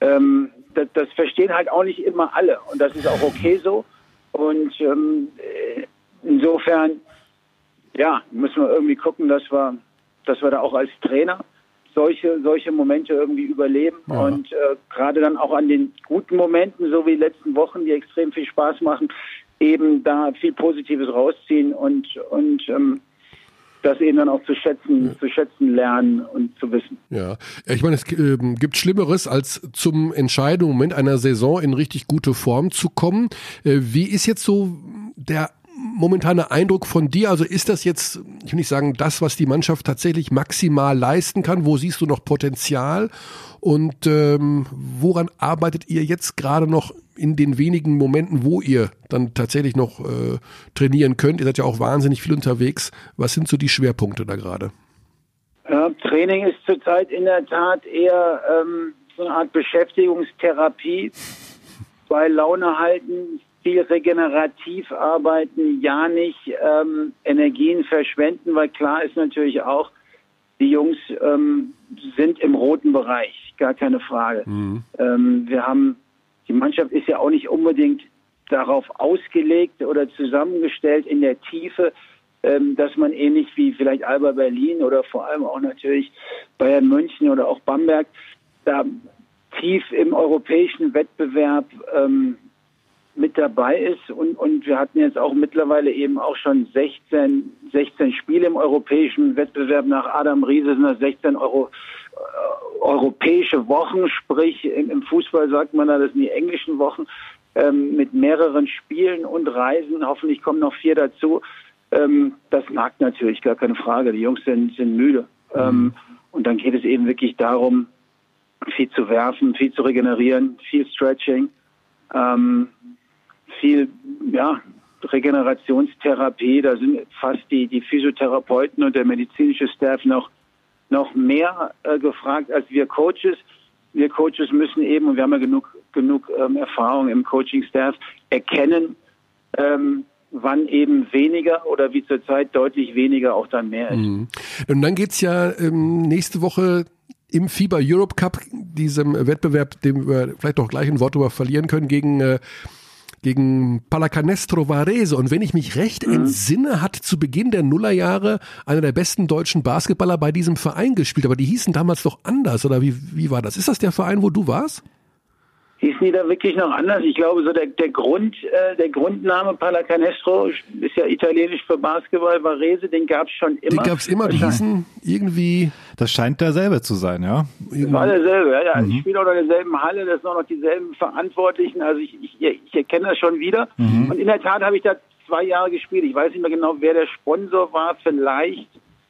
Ähm, das, das, verstehen halt auch nicht immer alle und das ist auch okay so. Und ähm, äh, insofern, ja, müssen wir irgendwie gucken, dass wir, dass wir da auch als Trainer solche, solche Momente irgendwie überleben ja. und äh, gerade dann auch an den guten Momenten, so wie die letzten Wochen, die extrem viel Spaß machen, eben da viel Positives rausziehen und, und ähm, das eben dann auch zu schätzen, ja. zu schätzen lernen und zu wissen. Ja, ich meine, es äh, gibt Schlimmeres, als zum entscheidenden Moment einer Saison in richtig gute Form zu kommen. Äh, wie ist jetzt so der momentane Eindruck von dir? Also ist das jetzt, ich will nicht sagen, das, was die Mannschaft tatsächlich maximal leisten kann? Wo siehst du noch Potenzial? Und ähm, woran arbeitet ihr jetzt gerade noch in den wenigen Momenten, wo ihr dann tatsächlich noch äh, trainieren könnt? Ihr seid ja auch wahnsinnig viel unterwegs. Was sind so die Schwerpunkte da gerade? Ja, Training ist zurzeit in der Tat eher ähm, so eine Art Beschäftigungstherapie, bei Laune halten, viel regenerativ arbeiten, ja nicht ähm, Energien verschwenden, weil klar ist natürlich auch, die Jungs ähm, sind im roten Bereich, gar keine Frage. Mhm. Ähm, wir haben, die Mannschaft ist ja auch nicht unbedingt darauf ausgelegt oder zusammengestellt in der Tiefe, ähm, dass man ähnlich wie vielleicht Alba Berlin oder vor allem auch natürlich Bayern München oder auch Bamberg da tief im europäischen Wettbewerb ähm, mit dabei ist und, und wir hatten jetzt auch mittlerweile eben auch schon 16, 16 Spiele im europäischen Wettbewerb. Nach Adam Riese sind das 16 Euro, äh, europäische Wochen, sprich im, im, Fußball sagt man da, das sind die englischen Wochen ähm, mit mehreren Spielen und Reisen. Hoffentlich kommen noch vier dazu. Ähm, das nagt natürlich, gar keine Frage. Die Jungs sind, sind müde. Mhm. Ähm, und dann geht es eben wirklich darum, viel zu werfen, viel zu regenerieren, viel Stretching. Ähm, viel ja, Regenerationstherapie. Da sind fast die, die Physiotherapeuten und der medizinische Staff noch, noch mehr äh, gefragt als wir Coaches. Wir Coaches müssen eben, und wir haben ja genug, genug ähm, Erfahrung im Coaching-Staff, erkennen, ähm, wann eben weniger oder wie zurzeit deutlich weniger auch dann mehr ist. Mhm. Und dann geht's ja ähm, nächste Woche im FIBA Europe Cup, diesem Wettbewerb, dem wir vielleicht auch gleich ein Wort darüber verlieren können, gegen äh, gegen Palacanestro Varese. Und wenn ich mich recht mhm. entsinne, hat zu Beginn der Nullerjahre einer der besten deutschen Basketballer bei diesem Verein gespielt. Aber die hießen damals doch anders, oder wie, wie war das? Ist das der Verein, wo du warst? Hießen die da wirklich noch anders? Ich glaube, so der, der Grund, äh, der Grundname Pallacanestro ist ja italienisch für Basketball, Varese, den gab es schon immer. Den gab es immer, die hießen irgendwie. Das scheint derselbe zu sein, ja? Das war derselbe, ja. ja. Mhm. Ich spiele auch noch in derselben Halle, das sind auch noch dieselben Verantwortlichen, also ich, ich, ich erkenne das schon wieder. Mhm. Und in der Tat habe ich da zwei Jahre gespielt. Ich weiß nicht mehr genau, wer der Sponsor war, vielleicht.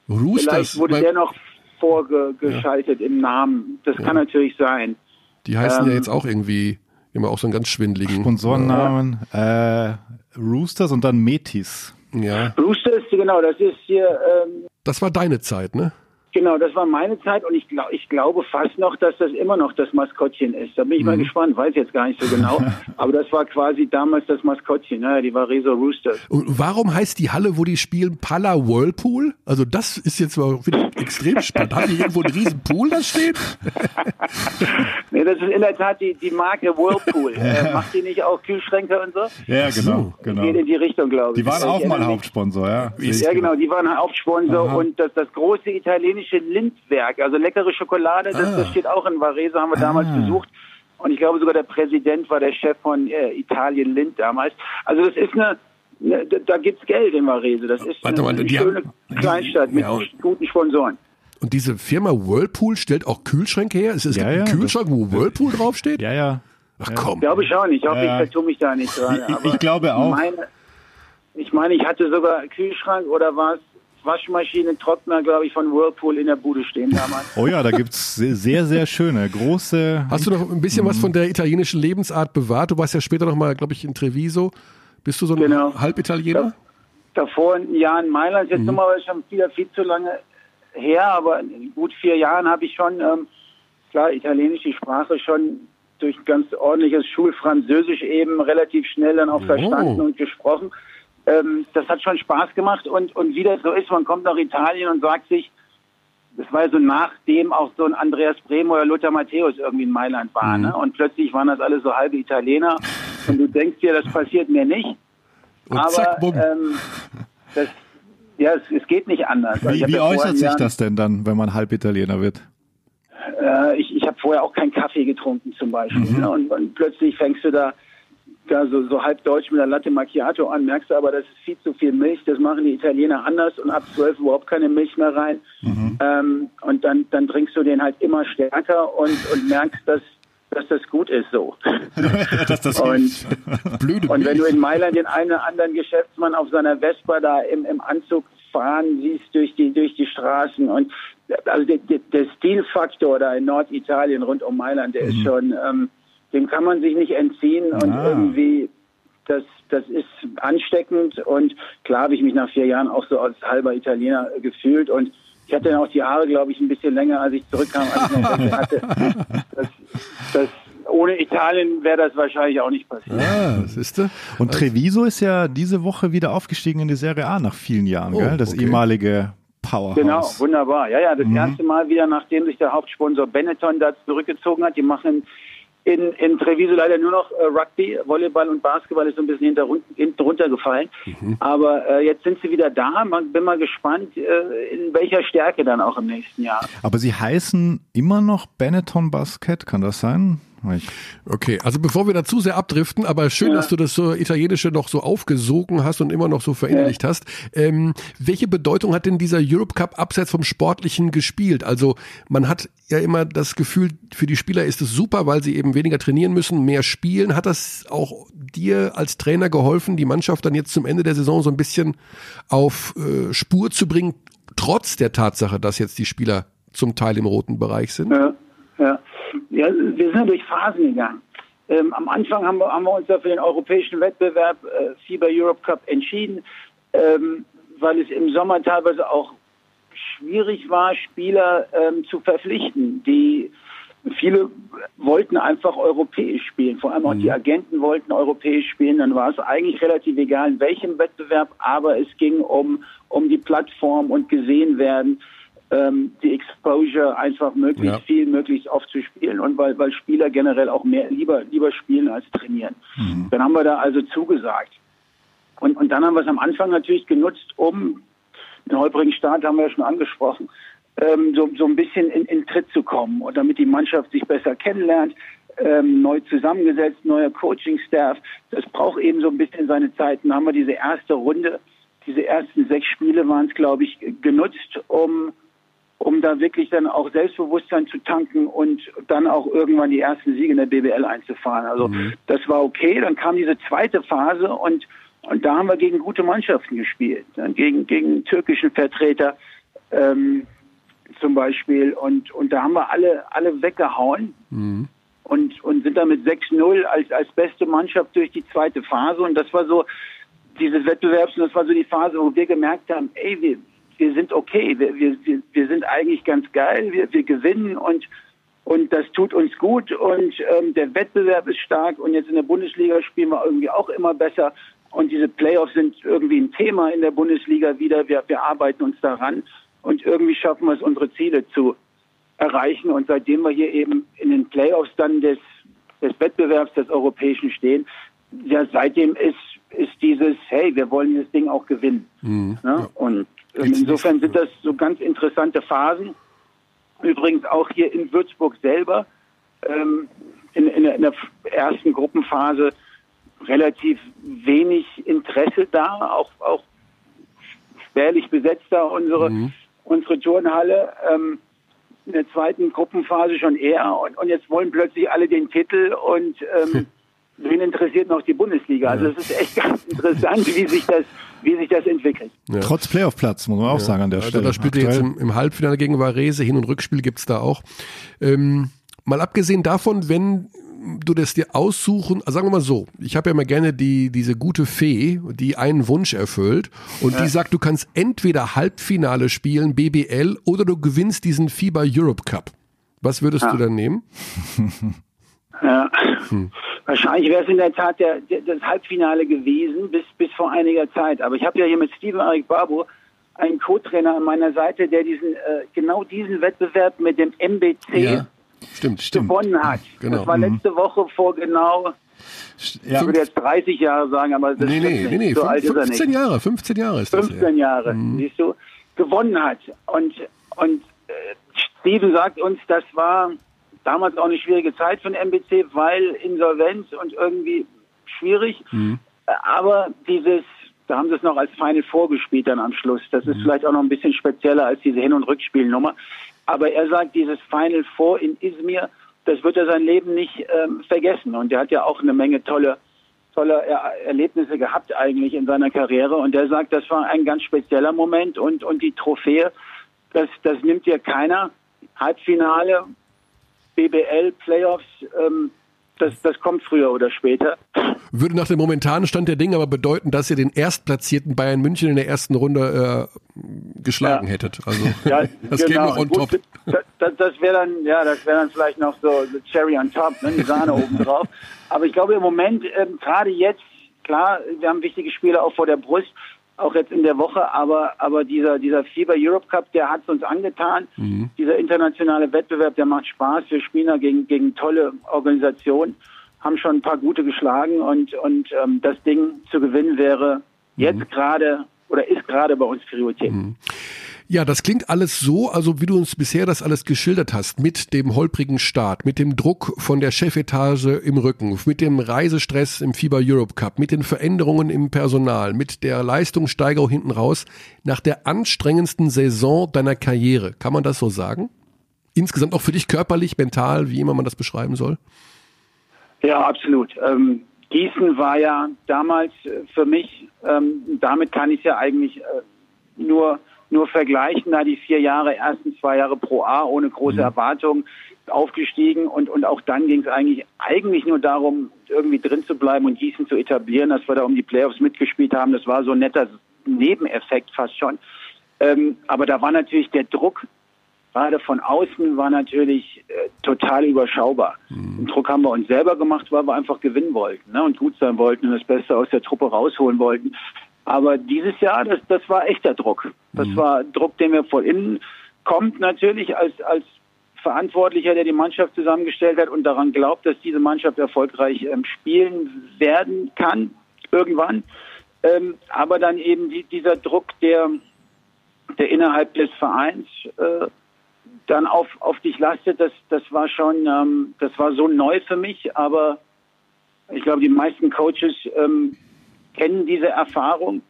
Roosters, vielleicht wurde der noch vorgeschaltet ja. im Namen. Das ja. kann natürlich sein. Die heißen ähm, ja jetzt auch irgendwie immer auch so einen ganz schwindeligen. Sponsorennamen, äh, Roosters und dann Metis. Ja. Roosters, genau, das ist hier. Ähm, das war deine Zeit, ne? Genau, das war meine Zeit und ich, glaub, ich glaube fast noch, dass das immer noch das Maskottchen ist. Da bin ich mhm. mal gespannt, weiß jetzt gar nicht so genau. <laughs> Aber das war quasi damals das Maskottchen, ne? die war Rezo Roosters. Und warum heißt die Halle, wo die spielen, Pala Whirlpool? Also das ist jetzt mal wieder extrem spannend. Haben die irgendwo einen riesen Pool da steht? <laughs> nee, das ist in der Tat die, die Marke Whirlpool. <laughs> Äh, macht die nicht auch Kühlschränke und so? Ja, genau. genau. Geht in die Richtung, glaube ich. Die waren auch mal Hauptsponsor, ja. Ja, genau, die waren Hauptsponsor Aha. und das, das große italienische italienische Lindwerk, also leckere Schokolade, das, ah. das steht auch in Varese, haben wir damals ah. besucht. Und ich glaube sogar der Präsident war der Chef von äh, Italien Lind damals. Also das ist eine, eine da gibt's Geld in Varese. Das ist Warte eine, eine schöne haben, Kleinstadt mit ja, guten Sponsoren. Und diese Firma Whirlpool stellt auch Kühlschränke her? Es, es ja, gibt einen Kühlschrank, wo Whirlpool draufsteht? Ja, ja. Ach komm. Ich glaube schon. Ich hoffe, ja. ich vertue mich da nicht dran. Ich, ich glaube auch. Meine, ich meine, ich hatte sogar einen Kühlschrank oder was Waschmaschine, Trockner, glaube ich, von Whirlpool in der Bude stehen damals. Oh ja, da gibt's sehr, sehr schöne, große. Hast du noch ein bisschen was von der italienischen Lebensart bewahrt? Du warst ja später noch mal, glaube ich, in Treviso. Bist du so ein genau. Halbitaliener? davor ein Jahr in Mailand, jetzt mhm. nochmal schon wieder viel zu lange her, aber in gut vier Jahren habe ich schon, ähm, klar, Italienisch, die Sprache schon durch ganz ordentliches Schulfranzösisch eben relativ schnell dann auch oh. verstanden und gesprochen ähm, das hat schon Spaß gemacht und, und wie das so ist, man kommt nach Italien und sagt sich, das war so nachdem auch so ein Andreas Bremo oder Lothar Matthäus irgendwie in Mailand war, mhm. ne? Und plötzlich waren das alle so halbe Italiener und du denkst dir, das passiert mir nicht. Und aber zack, ähm, das, ja, es, es, geht nicht anders. Wie, wie äußert sich das denn dann, wenn man halb Italiener wird? Äh, ich ich habe vorher auch keinen Kaffee getrunken zum Beispiel. Mhm. Ne? Und, und plötzlich fängst du da da so, so halb deutsch mit der Latte Macchiato an, merkst du aber, das ist viel zu viel Milch, das machen die Italiener anders und ab zwölf überhaupt keine Milch mehr rein. Mhm. Ähm, und dann, dann trinkst du den halt immer stärker und, und merkst, dass, dass das gut ist so. <laughs> dass das und, <laughs> Blöde und wenn du in Mailand den einen oder anderen Geschäftsmann auf seiner Vespa da im, im Anzug fahren siehst durch die, durch die Straßen und also der, der Stilfaktor da in Norditalien rund um Mailand, der mhm. ist schon... Ähm, dem kann man sich nicht entziehen und ah. irgendwie das, das ist ansteckend und klar habe ich mich nach vier Jahren auch so als halber Italiener gefühlt und ich hatte dann auch die Haare, glaube ich, ein bisschen länger, als ich zurückkam, als ich noch <laughs> hatte. Das, das, ohne Italien wäre das wahrscheinlich auch nicht passiert. Ja, das ist du. Und Treviso ist ja diese Woche wieder aufgestiegen in die Serie A nach vielen Jahren, oh, gell? Das okay. ehemalige Powerhouse. Genau, wunderbar. Ja, ja, das mhm. erste Mal wieder, nachdem sich der Hauptsponsor Benetton da zurückgezogen hat. Die machen in, in Treviso leider nur noch äh, Rugby, Volleyball und Basketball ist so ein bisschen hinter, hinten runtergefallen. Mhm. Aber äh, jetzt sind sie wieder da. Man, bin mal gespannt, äh, in welcher Stärke dann auch im nächsten Jahr. Aber sie heißen immer noch Benetton Basket, kann das sein? Okay, also bevor wir da zu sehr abdriften, aber schön, ja. dass du das so Italienische noch so aufgesogen hast und immer noch so verinnerlicht ja. hast. Ähm, welche Bedeutung hat denn dieser Europe Cup abseits vom Sportlichen gespielt? Also man hat ja immer das Gefühl, für die Spieler ist es super, weil sie eben weniger trainieren müssen, mehr spielen. Hat das auch dir als Trainer geholfen, die Mannschaft dann jetzt zum Ende der Saison so ein bisschen auf äh, Spur zu bringen, trotz der Tatsache, dass jetzt die Spieler zum Teil im roten Bereich sind? Ja, ja ja, wir sind durch Phasen gegangen. Ähm, am Anfang haben wir, haben wir uns ja für den europäischen Wettbewerb äh, FIBA Europe Cup entschieden, ähm, weil es im Sommer teilweise auch schwierig war, Spieler ähm, zu verpflichten. Die viele wollten einfach europäisch spielen, vor allem auch mhm. die Agenten wollten europäisch spielen. Dann war es eigentlich relativ egal, in welchem Wettbewerb, aber es ging um um die Plattform und gesehen werden. Ähm, die Exposure einfach möglichst Ja. viel, möglichst oft zu spielen und weil, weil Spieler generell auch mehr lieber, lieber spielen als trainieren. Dann haben wir da also zugesagt. Und, und dann haben wir es am Anfang natürlich genutzt, um den holprigen Start haben wir ja schon angesprochen, ähm, so, so ein bisschen in, in Tritt zu kommen und damit die Mannschaft sich besser kennenlernt, ähm, neu zusammengesetzt, neuer Coaching-Staff. Das braucht eben so ein bisschen seine Zeit. Dann haben wir diese erste Runde, diese ersten sechs Spiele waren es, glaube ich, genutzt, um um da wirklich dann auch Selbstbewusstsein zu tanken und dann auch irgendwann die ersten Siege in der BBL einzufahren. Also das war okay. Dann kam diese zweite Phase und und da haben wir gegen gute Mannschaften gespielt, dann gegen gegen türkischen Vertreter ähm, zum Beispiel. Und und da haben wir alle alle weggehauen und und sind dann mit 6-0 als als beste Mannschaft durch die zweite Phase. Und das war so dieses Wettbewerbs und das war so die Phase, wo wir gemerkt haben, ey, wir, wir sind okay, wir, wir, wir- sind eigentlich ganz geil, wir, wir gewinnen und und das tut uns gut. Und ähm, der Wettbewerb ist stark. Und jetzt in der Bundesliga spielen wir irgendwie auch immer besser. Und diese Playoffs sind irgendwie ein Thema in der Bundesliga wieder. Wir, wir arbeiten uns daran. Und irgendwie schaffen wir es, unsere Ziele zu erreichen. Und seitdem wir hier eben in den Playoffs dann des, des Wettbewerbs des Europäischen stehen, ja seitdem ist ist dieses, hey, wir wollen das Ding auch gewinnen. Ne? Und ähm, insofern sind das so ganz interessante Phasen. Übrigens auch hier in Würzburg selber ähm, in, in, der, in der ersten Gruppenphase relativ wenig Interesse da, auch, auch spärlich besetzt da unsere, unsere Turnhalle. Ähm, in der zweiten Gruppenphase schon eher und, und jetzt wollen plötzlich alle den Titel und ähm, <laughs> wen interessiert noch die Bundesliga? Also es ist echt <laughs> ganz interessant, wie sich das, wie sich das entwickelt. Trotz Playoff-Platz, muss man auch sagen an der Also Stelle. da spielt ihr jetzt im, im Halbfinale gegen Varese, Hin- und Rückspiel gibt's da auch. Ähm, mal abgesehen davon, wenn du das dir aussuchen, also sagen wir mal so, ich habe ja immer gerne die diese gute Fee, die einen Wunsch erfüllt und die sagt, du kannst entweder Halbfinale spielen, BBL, oder du gewinnst diesen FIBA Europe Cup. Was würdest du dann nehmen? <laughs> Ja. Wahrscheinlich wäre es in der Tat der, der, das Halbfinale gewesen, bis, bis vor einiger Zeit. Aber ich habe ja hier mit Steven Arik Babu einen Co-Trainer an meiner Seite, der diesen äh, genau diesen Wettbewerb mit dem MBC Stimmt, stimmt. gewonnen hat. Genau. Das war letzte Woche vor genau, Ja, ich würde jetzt 30 Jahre sagen, aber das Nee, nee, nicht. nee, nee, so alt ist er 15 nicht. Jahre, 15 Jahre ist das. 15 Jahre, siehst du, gewonnen hat. Und, und äh, Steven sagt uns, das war damals auch eine schwierige Zeit für den MBC, weil Insolvenz und irgendwie schwierig. Äh, Aber dieses, da haben sie es noch als Final vorgespielt dann am Schluss. Das ist vielleicht auch noch ein bisschen spezieller als diese Hin- und Rückspielnummer. Aber er sagt, dieses Final Four in Izmir, das wird er sein Leben nicht ähm, vergessen. Und er hat ja auch eine Menge tolle tolle er Erlebnisse gehabt eigentlich in seiner Karriere und er sagt, das war ein ganz spezieller Moment und und die Trophäe, das das nimmt dir keiner. Halbfinale, BBL, Playoffs, ähm, das das kommt früher oder später. Würde nach dem momentanen Stand der Dinge aber bedeuten, dass ihr den erstplatzierten Bayern München in der ersten Runde äh, geschlagen Ja. hättet. Also <laughs> Ja, <laughs> das käme noch on top. Das, das wäre dann, ja, das wäre dann vielleicht noch so the Cherry on top, ne, die Sahne <laughs> oben drauf. Aber ich glaube im Moment, ähm, gerade jetzt, klar, wir haben wichtige Spiele auch vor der Brust, auch jetzt in der Woche, aber aber dieser dieser FIBA Europe Cup, der hat es uns angetan. Dieser internationale Wettbewerb, der macht Spaß. Wir spielen da gegen gegen tolle Organisationen, haben schon ein paar gute geschlagen und und ähm, das Ding zu gewinnen wäre jetzt gerade oder ist gerade bei uns Priorität. Ja, das klingt alles so, also wie du uns bisher das alles geschildert hast, mit dem holprigen Start, mit dem Druck von der Chefetage im Rücken, mit dem Reisestress im FIBA Europe Cup, mit den Veränderungen im Personal, mit der Leistungssteigerung hinten raus, nach der anstrengendsten Saison deiner Karriere. Kann man das so sagen? Insgesamt auch für dich körperlich, mental, wie immer man das beschreiben soll? Ja, absolut. Ähm, Gießen war ja damals äh, für mich, ähm, damit kann ich ja eigentlich äh, nur nur vergleichen, da die vier Jahre, ersten zwei Jahre pro A ohne große Erwartungen aufgestiegen und und auch dann ging es eigentlich eigentlich nur darum, irgendwie drin zu bleiben und Gießen zu etablieren, dass wir da um die Playoffs mitgespielt haben. Das war so ein netter Nebeneffekt fast schon. Ähm, aber da war natürlich der Druck gerade von außen war natürlich äh, total überschaubar. Den Druck haben wir uns selber gemacht, weil wir einfach gewinnen wollten ne, und gut sein wollten und das Beste aus der Truppe rausholen wollten. Aber dieses Jahr, das, das war echter Druck. Das war Druck, den wir von innen kommt natürlich als, als Verantwortlicher, der die Mannschaft zusammengestellt hat und daran glaubt, dass diese Mannschaft erfolgreich ähm, spielen werden kann, irgendwann. Ähm, aber dann eben die, dieser Druck, der, der innerhalb des Vereins äh, dann auf, auf dich lastet, das, das war schon, ähm, das war so neu für mich, aber ich glaube, die meisten Coaches ähm, kennen diese Erfahrung.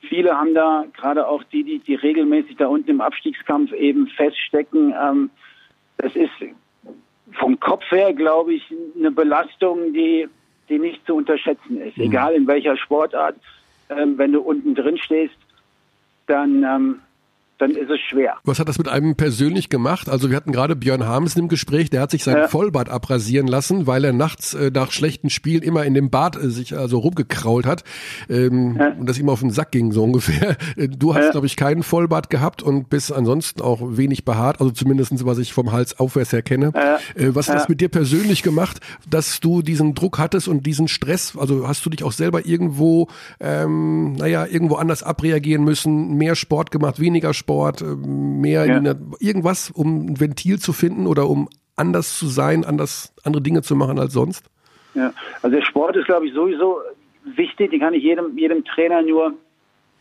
Viele haben da, gerade auch die, die, die regelmäßig da unten im Abstiegskampf eben feststecken, ähm, das ist vom Kopf her, glaube ich, eine Belastung, die, die nicht zu unterschätzen ist. Mhm. Egal in welcher Sportart, ähm, wenn du unten drin stehst, dann ähm, dann ist es schwer. Was hat das mit einem persönlich gemacht? Also wir hatten gerade Björn Hamsen im Gespräch, der hat sich sein ja. Vollbart abrasieren lassen, weil er nachts äh, nach schlechten Spielen immer in dem Bad äh, sich also rumgekrault hat ähm, ja. und das ihm auf den Sack ging so <laughs> ungefähr. Äh, du hast, ja. glaube ich, keinen Vollbart gehabt und bist ansonsten auch wenig behaart, also zumindestens was ich vom Hals aufwärts her kenne. Äh, was hat das mit dir persönlich gemacht, dass du diesen Druck hattest und diesen Stress? Also hast du dich auch selber irgendwo, ähm, naja, irgendwo anders abreagieren müssen, mehr Sport gemacht, weniger Sport? Sport, äh, mehr ja. der, irgendwas, um ein Ventil zu finden oder um anders zu sein, anders andere Dinge zu machen als sonst? Ja, also der Sport ist, glaube ich, sowieso wichtig. Den kann ich jedem, jedem Trainer nur,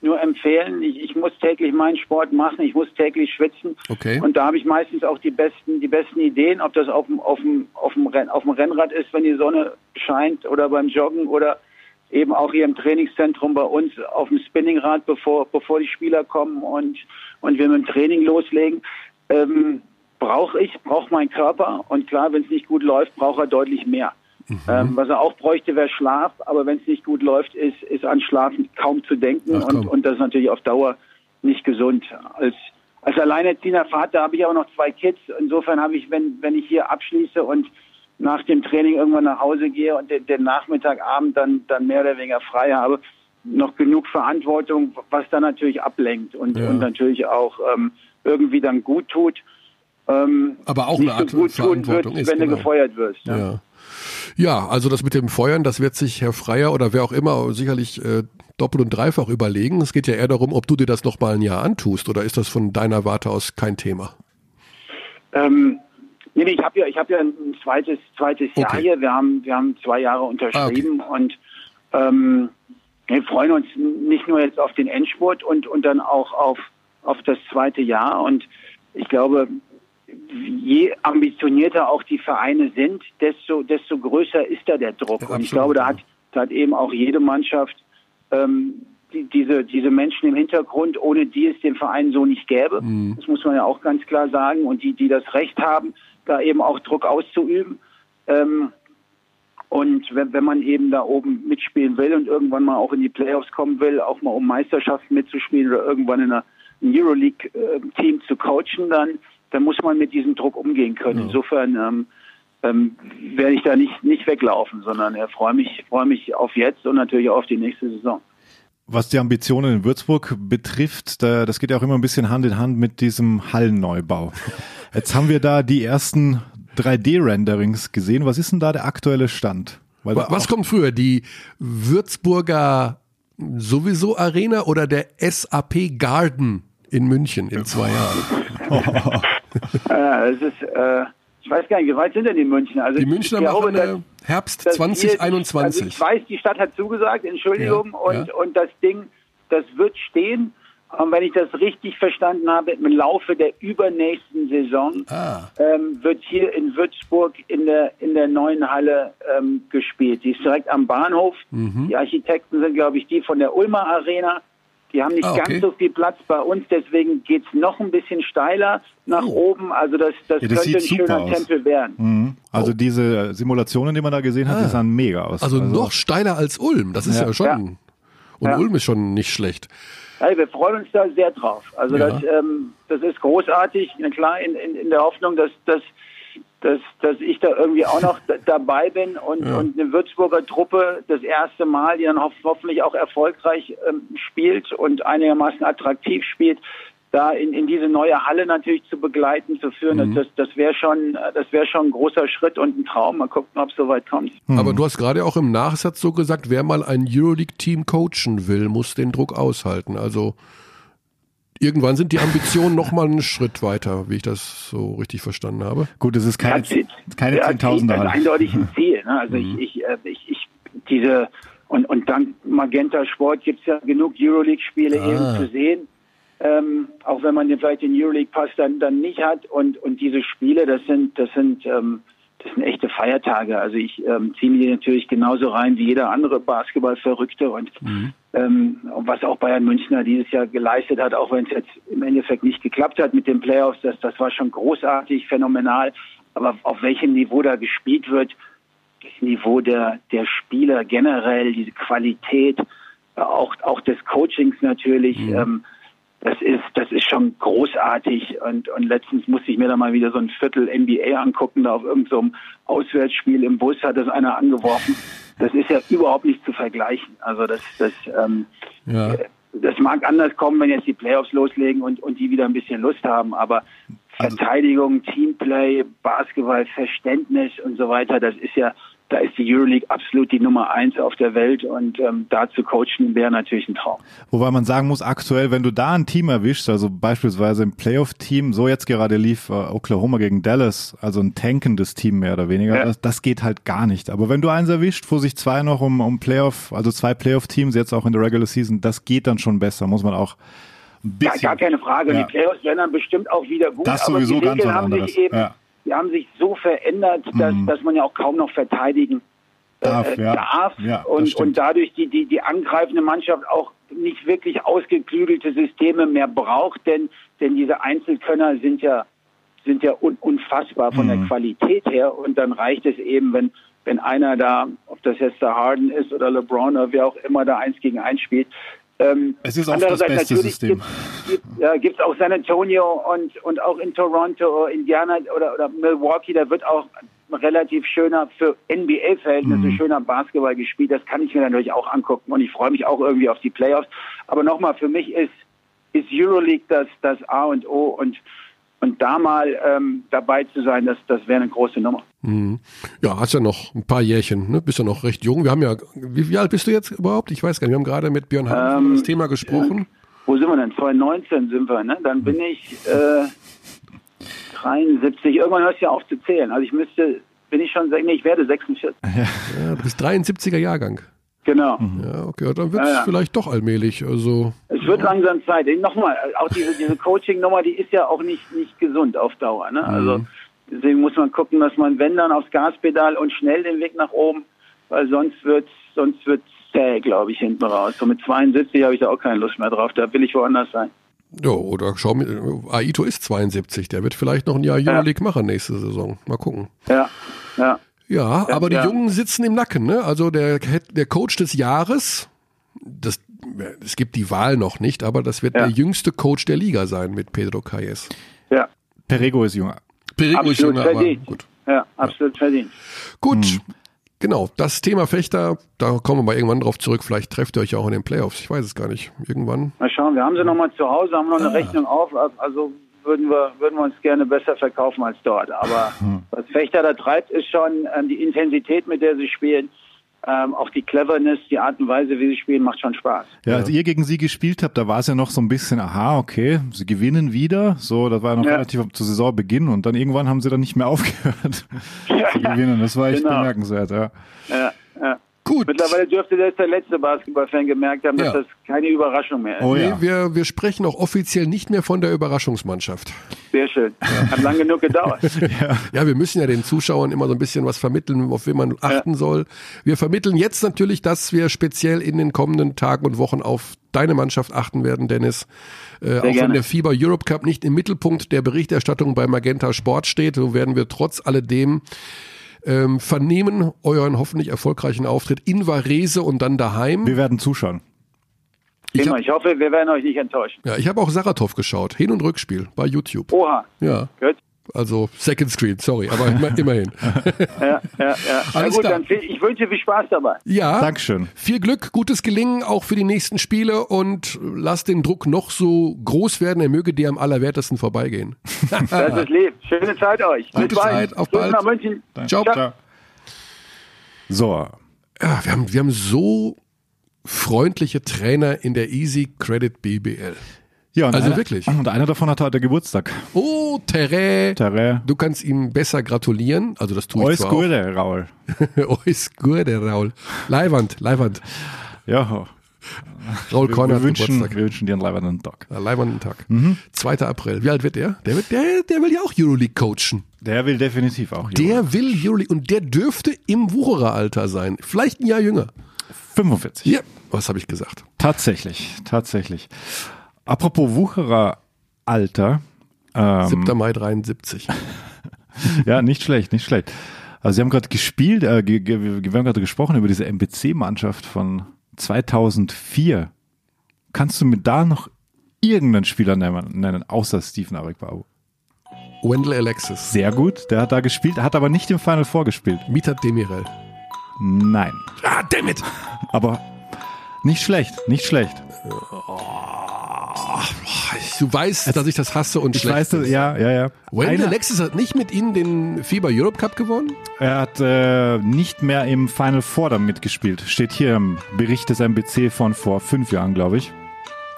nur empfehlen. Ich, ich muss täglich meinen Sport machen, ich muss täglich schwitzen. Okay. Und da habe ich meistens auch die besten, die besten Ideen, ob das auf dem, auf dem, auf dem, Renn, auf dem Rennrad ist, wenn die Sonne scheint oder beim Joggen oder eben auch hier im Trainingszentrum bei uns auf dem Spinningrad, bevor, bevor die Spieler kommen und, und wir mit dem Training loslegen. Ähm, brauche ich, braucht mein Körper und klar, wenn es nicht gut läuft, braucht er deutlich mehr. Mhm. Ähm, was er auch bräuchte, wäre Schlaf, aber wenn es nicht gut läuft, ist, ist an Schlafen kaum zu denken Ach, und, und das ist natürlich auf Dauer nicht gesund. Als, als alleinerziehender Vater habe ich auch noch zwei Kids. Insofern habe ich, wenn, wenn ich hier abschließe und nach dem Training irgendwann nach Hause gehe und den, den Nachmittagabend dann, dann mehr oder weniger frei habe, noch genug Verantwortung, was dann natürlich ablenkt und, ja. und natürlich auch ähm, irgendwie dann gut tut. Ähm, Aber auch eine Art so gut Verantwortung wird, ist, wenn genau. du gefeuert wirst. Ja. ja. Ja, also das mit dem Feuern, das wird sich Herr Freier oder wer auch immer sicherlich äh, doppelt und dreifach überlegen. Es geht ja eher darum, ob du dir das noch mal ein Jahr antust oder ist das von deiner Warte aus kein Thema? Ähm, Nee, nee, ich habe ja, ich habe ja ein zweites, zweites okay. Jahr hier. Wir haben, wir haben zwei Jahre unterschrieben ah, okay. und ähm, wir freuen uns nicht nur jetzt auf den Endspurt und, und dann auch auf, auf das zweite Jahr. Und ich glaube, je ambitionierter auch die Vereine sind, desto, desto größer ist da der Druck. Ja, und ich glaube, da hat, da hat eben auch jede Mannschaft ähm, die, diese, diese Menschen im Hintergrund, ohne die es den Verein so nicht gäbe. Mhm. Das muss man ja auch ganz klar sagen. Und die, die das Recht haben, da eben auch Druck auszuüben. Ähm, und wenn, wenn man eben da oben mitspielen will und irgendwann mal auch in die Playoffs kommen will, auch mal um Meisterschaften mitzuspielen oder irgendwann in einer Euroleague-Team äh, zu coachen, dann, dann muss man mit diesem Druck umgehen können. Ja. Insofern ähm, ähm, werde ich da nicht, nicht weglaufen, sondern ich freue mich, freue mich auf jetzt und natürlich auch auf die nächste Saison. Was die Ambitionen in Würzburg betrifft, da, das geht ja auch immer ein bisschen Hand in Hand mit diesem Hallenneubau. <laughs> Jetzt haben wir da die ersten 3D-Renderings gesehen. Was ist denn da der aktuelle Stand? Weil was kommt früher? Die Würzburger sowieso Arena oder der SAP Garden in München in zwei <laughs> Jahren? <laughs> ja, das ist, äh, ich weiß gar nicht, wie weit sind denn die Münchner? Also die Münchner machen dass, Herbst dass 2021. also ich weiß, die Stadt hat zugesagt, Entschuldigung, ja, und, ja. und das Ding, das wird stehen. Und wenn ich das richtig verstanden habe, im Laufe der übernächsten Saison ah. ähm, wird hier in Würzburg in der in der neuen Halle ähm, gespielt. Die ist direkt am Bahnhof. Mhm. Die Architekten sind, glaube ich, die von der Ulmer Arena. Die haben nicht ah, okay. ganz so viel Platz bei uns, deswegen geht's noch ein bisschen steiler nach oh. oben. Also das, das, ja, das könnte ein schöner aus. Tempel werden. Mhm. Also oh. diese Simulationen, die man da gesehen hat, ah. die sahen mega aus. Also, also, noch steiler als Ulm. Das ist ja, ja schon. Ja. Und Ulm ist schon nicht schlecht. Ja, wir freuen uns da sehr drauf. Also ja. das, ähm, das ist großartig. Na klar, in, in, in der Hoffnung, dass, dass, dass, dass ich da irgendwie auch noch dabei bin und, ja. und eine Würzburger Truppe das erste Mal, die dann hoff hoffentlich auch erfolgreich ähm, spielt und einigermaßen attraktiv spielt, da in, in diese neue Halle natürlich zu begleiten, zu führen, mhm. das, das wäre schon, das wäre schon ein großer Schritt und ein Traum. Mal gucken, ob es soweit kommt. Mhm. Aber du hast gerade auch im Nachsatz so gesagt, wer mal ein Euroleague-Team coachen will, muss den Druck aushalten. Also irgendwann sind die Ambitionen noch mal einen Schritt weiter, wie ich das so richtig verstanden habe. Gut, es ist keine, Ziel- keine ja, Zehntausender. Das ist eindeutig ein Ziel. Ne? Also ich, ich, äh, ich, ich, diese und, und dank Magenta Sport gibt's ja genug Euroleague-Spiele Ah. eben zu sehen. Ähm, auch wenn man den vielleicht den Euroleague-Pass dann, dann nicht hat. Und, und diese Spiele, das sind, das sind, ähm, das sind echte Feiertage. Also ich ähm, ziehe mir die natürlich genauso rein wie jeder andere Basketballverrückte. Und ähm, was auch Bayern Münchner dieses Jahr geleistet hat, auch wenn es jetzt im Endeffekt nicht geklappt hat mit den Playoffs, das, das war schon großartig, phänomenal. Aber auf welchem Niveau da gespielt wird, das Niveau der, der Spieler generell, diese Qualität, äh, auch, auch des Coachings natürlich, ähm, das ist, das ist schon großartig. Und, und letztens musste ich mir da mal wieder so ein Viertel NBA angucken, da auf irgendeinem so Auswärtsspiel im Bus hat das einer angeworfen. Das ist ja überhaupt nicht zu vergleichen. Also das, das, ähm, Ja. das mag anders kommen, wenn jetzt die Playoffs loslegen und, und die wieder ein bisschen Lust haben, aber Verteidigung, Teamplay, Basketball, Verständnis und so weiter, das ist ja, da ist die Euroleague absolut die Nummer eins auf der Welt und ähm, da zu coachen wäre natürlich ein Traum. Wobei man sagen muss, aktuell, wenn du da ein Team erwischst, also beispielsweise im Playoff-Team, so jetzt gerade lief äh, Oklahoma gegen Dallas, also ein tankendes Team mehr oder weniger, Ja. das, das geht halt gar nicht. Aber wenn du eins erwischt, wo sich zwei noch um, um Playoff, also zwei Playoff-Teams jetzt auch in der Regular Season, das geht dann schon besser, muss man auch ein Ja, bisschen. gar keine Frage. Ja. Die Playoffs werden dann bestimmt auch wieder gut. Das aber sowieso die ganz Regeln haben sich eben, Ja. Mhm. die haben sich so verändert, dass, dass man ja auch kaum noch verteidigen Darf, äh, ja. darf. Ja, und, und dadurch die, die, die angreifende Mannschaft auch nicht wirklich ausgeklügelte Systeme mehr braucht, denn, denn diese Einzelkönner sind ja, sind ja un, unfassbar von Mhm. der Qualität her. Und dann reicht es eben, wenn, wenn einer da, ob das jetzt der Harden ist oder LeBron oder wer auch immer da eins gegen eins spielt, ähm, Es ist oft das beste System. Gibt, ja, gibt's auch San Antonio und, und auch in Toronto, Indiana oder, oder Milwaukee, da wird auch relativ schöner für NBA-Verhältnisse Mhm. schöner Basketball gespielt. Das kann ich mir natürlich auch angucken und ich freue mich auch irgendwie auf die Playoffs. Aber nochmal, für mich ist, ist Euroleague das, das A und O und, und da mal ähm, dabei zu sein, das, das wäre eine große Nummer. Mhm. Ja, hast ja noch ein paar Jährchen, ne? Bist ja noch recht jung. Wir haben ja, wie, wie alt bist du jetzt überhaupt? Ich weiß gar nicht. Wir haben gerade mit Björn Hanf Ähm, das Thema gesprochen. Wo sind wir denn? 2019 sind wir, ne? Dann bin ich äh, 73. Irgendwann hörst du ja auf zu zählen. Also ich müsste, bin ich schon, nee, ich werde 46. Ja, du bist 73er Jahrgang. Genau. Ja, okay, dann wird es Ja, ja. vielleicht doch allmählich. Also, Es wird langsam Zeit. Nochmal, auch diese, diese Coaching-Nummer, die ist ja auch nicht, nicht gesund auf Dauer. Ne? Also deswegen muss man gucken, dass man, wenn dann aufs Gaspedal und schnell den Weg nach oben, weil sonst wird's, sonst wird's zäh, glaube ich, hinten raus. So mit 72 habe ich da auch keine Lust mehr drauf. Da will ich woanders sein. ja, oder schau mir, Aito ist 72. Der wird vielleicht noch ein Jahr Euroleague machen nächste Saison. Mal gucken. Ja, ja. Ja, aber die ja. Jungen sitzen im Nacken, ne? Also der, der Coach des Jahres, das, es gibt die Wahl noch nicht, aber das wird Ja. der jüngste Coach der Liga sein mit Pedro Calles. Ja, Perego ist jünger. Perigo ist absolut jünger, aber verdient. gut. Ja, absolut verdient. Gut, genau, das Thema Fechter, da kommen wir mal irgendwann drauf zurück. Vielleicht trefft ihr euch ja auch in den Playoffs, ich weiß es gar nicht. Irgendwann. Mal schauen, wir haben sie nochmal zu Hause, haben noch eine Ah. Rechnung auf, also würden wir, würden wir uns gerne besser verkaufen als dort. Aber <laughs> Hm. was Fechter da treibt, ist schon ähm, die Intensität, mit der sie spielen, ähm, auch die Cleverness, die Art und Weise, wie sie spielen, macht schon Spaß. Ja, als ihr gegen sie gespielt habt, da war es ja noch so ein bisschen, aha, okay, sie gewinnen wieder. So, das war ja noch Ja. relativ zu Saisonbeginn und dann irgendwann haben sie dann nicht mehr <laughs> aufgehört zu gewinnen. Das war echt Genau. bemerkenswert, ja. Ja, ja. Gut. Mittlerweile dürfte jetzt der letzte Basketballfan gemerkt haben, dass Ja. das keine Überraschung mehr ist. Oh Nee, ja. wir, wir sprechen auch offiziell nicht mehr von der Überraschungsmannschaft. Sehr schön. Hat lang genug gedauert. <laughs> Ja, wir müssen ja den Zuschauern immer so ein bisschen was vermitteln, auf wen man achten soll. Wir vermitteln jetzt natürlich, dass wir speziell in den kommenden Tagen und Wochen auf deine Mannschaft achten werden, Dennis. Äh, auch wenn gerne. der FIBA Europe Cup nicht im Mittelpunkt der Berichterstattung bei Magenta Sport steht, so werden wir trotz alledem ähm, vernehmen euren hoffentlich erfolgreichen Auftritt in Varese und dann daheim. Wir werden zuschauen. Ich Immer. hab- Ich hoffe, wir werden euch nicht enttäuschen. Ja, ich habe auch Saratov geschaut, Hin- und Rückspiel bei YouTube. Oha. Ja, Gut. Also Second Screen, sorry, aber immer, <laughs> immerhin. Ja, ja, ja. <laughs> Na Alles gut, klar. dann viel, ich wünsche viel Spaß dabei. Ja, Dankeschön. viel Glück, gutes Gelingen auch für die nächsten Spiele und lass den Druck noch so groß werden, er möge dir am allerwertesten vorbeigehen. <laughs> Das ist lieb. Schöne Zeit euch. Gute Bis bald. Zeit, auf Grüße bald. nach München. Ciao. Ciao. So, Ja, wir haben, wir haben so freundliche Trainer in der Easy Credit BBL. Ja, und Also einer, wirklich. Und einer davon hat heute Geburtstag. Oh, Terre. Terre. Du kannst ihm besser gratulieren. Also das tue ich zwar Gute, Raul. <laughs> Alles Gute, Raul. Leiwand, Leiwand. Ja, Raul Korn hat wünschen, Geburtstag. wir wünschen dir einen leibenden Tag. Ja, Leibanden Tag. Mhm. 2. April. Wie alt wird der? Der, wird, der, der will ja auch Euroleague coachen. Der will definitiv auch. Der will Euroleague und der dürfte im Wuchereralter sein. Vielleicht ein Jahr jünger. 45. Ja, was habe ich gesagt? Tatsächlich, tatsächlich. Apropos Wucherer Alter. Ähm, 7. Mai 73. <laughs> ja, nicht schlecht, nicht schlecht. Also sie haben gerade gespielt, äh, wir haben gerade gesprochen über diese MBC-Mannschaft von 2004. Kannst du mir da noch irgendeinen Spieler nennen, nennen außer Stephen Arekbabu? Wendell Alexis. Sehr gut, der hat da gespielt, hat aber nicht im Final Four gespielt. Mitat Demirel. Nein, Ah, damn it. aber nicht schlecht, nicht schlecht. Du weißt, dass ich das hasse und Ich schlecht weiß, finde. ja, ja, ja. Wendell Alexis hat nicht mit ihnen den FIBA Europe Cup gewonnen? Er hat äh, nicht mehr im Final Four dann mitgespielt. Steht hier im Bericht des MBC von vor fünf Jahren, glaube ich.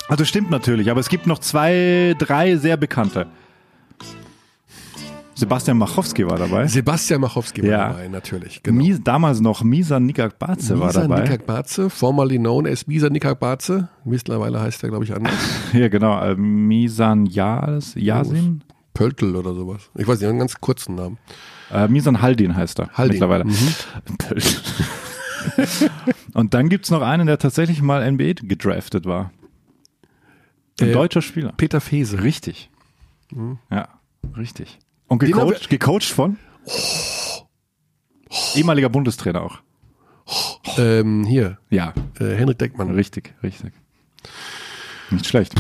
Also stimmt natürlich, aber es gibt noch zwei, drei sehr bekannte. Sebastian Machowski war dabei. Sebastian Machowski war Ja. dabei, natürlich. Genau. Mies, damals noch Misa Nikakbaze war Misa dabei. Nikakbaze, formerly known as Misa Nikakbaze. Mittlerweile heißt er, glaube ich, anders. <laughs> Ja, genau. Äh, Misan Yas, Yasin? Pöltl oder sowas. Ich weiß nicht, einen ganz kurzen Namen. Äh, Misan Haldin heißt er Haldin, mittlerweile. mhm. <laughs> Und dann gibt's noch einen, der tatsächlich mal NBA gedraftet war. Ein Äh, deutscher Spieler. Peter Fese. Richtig. Ja, richtig. Und gecoacht, gecoacht von? Ehemaliger Bundestrainer auch. Ähm, hier, Ja, äh, Henrik Deckmann. richtig, richtig. Nicht schlecht.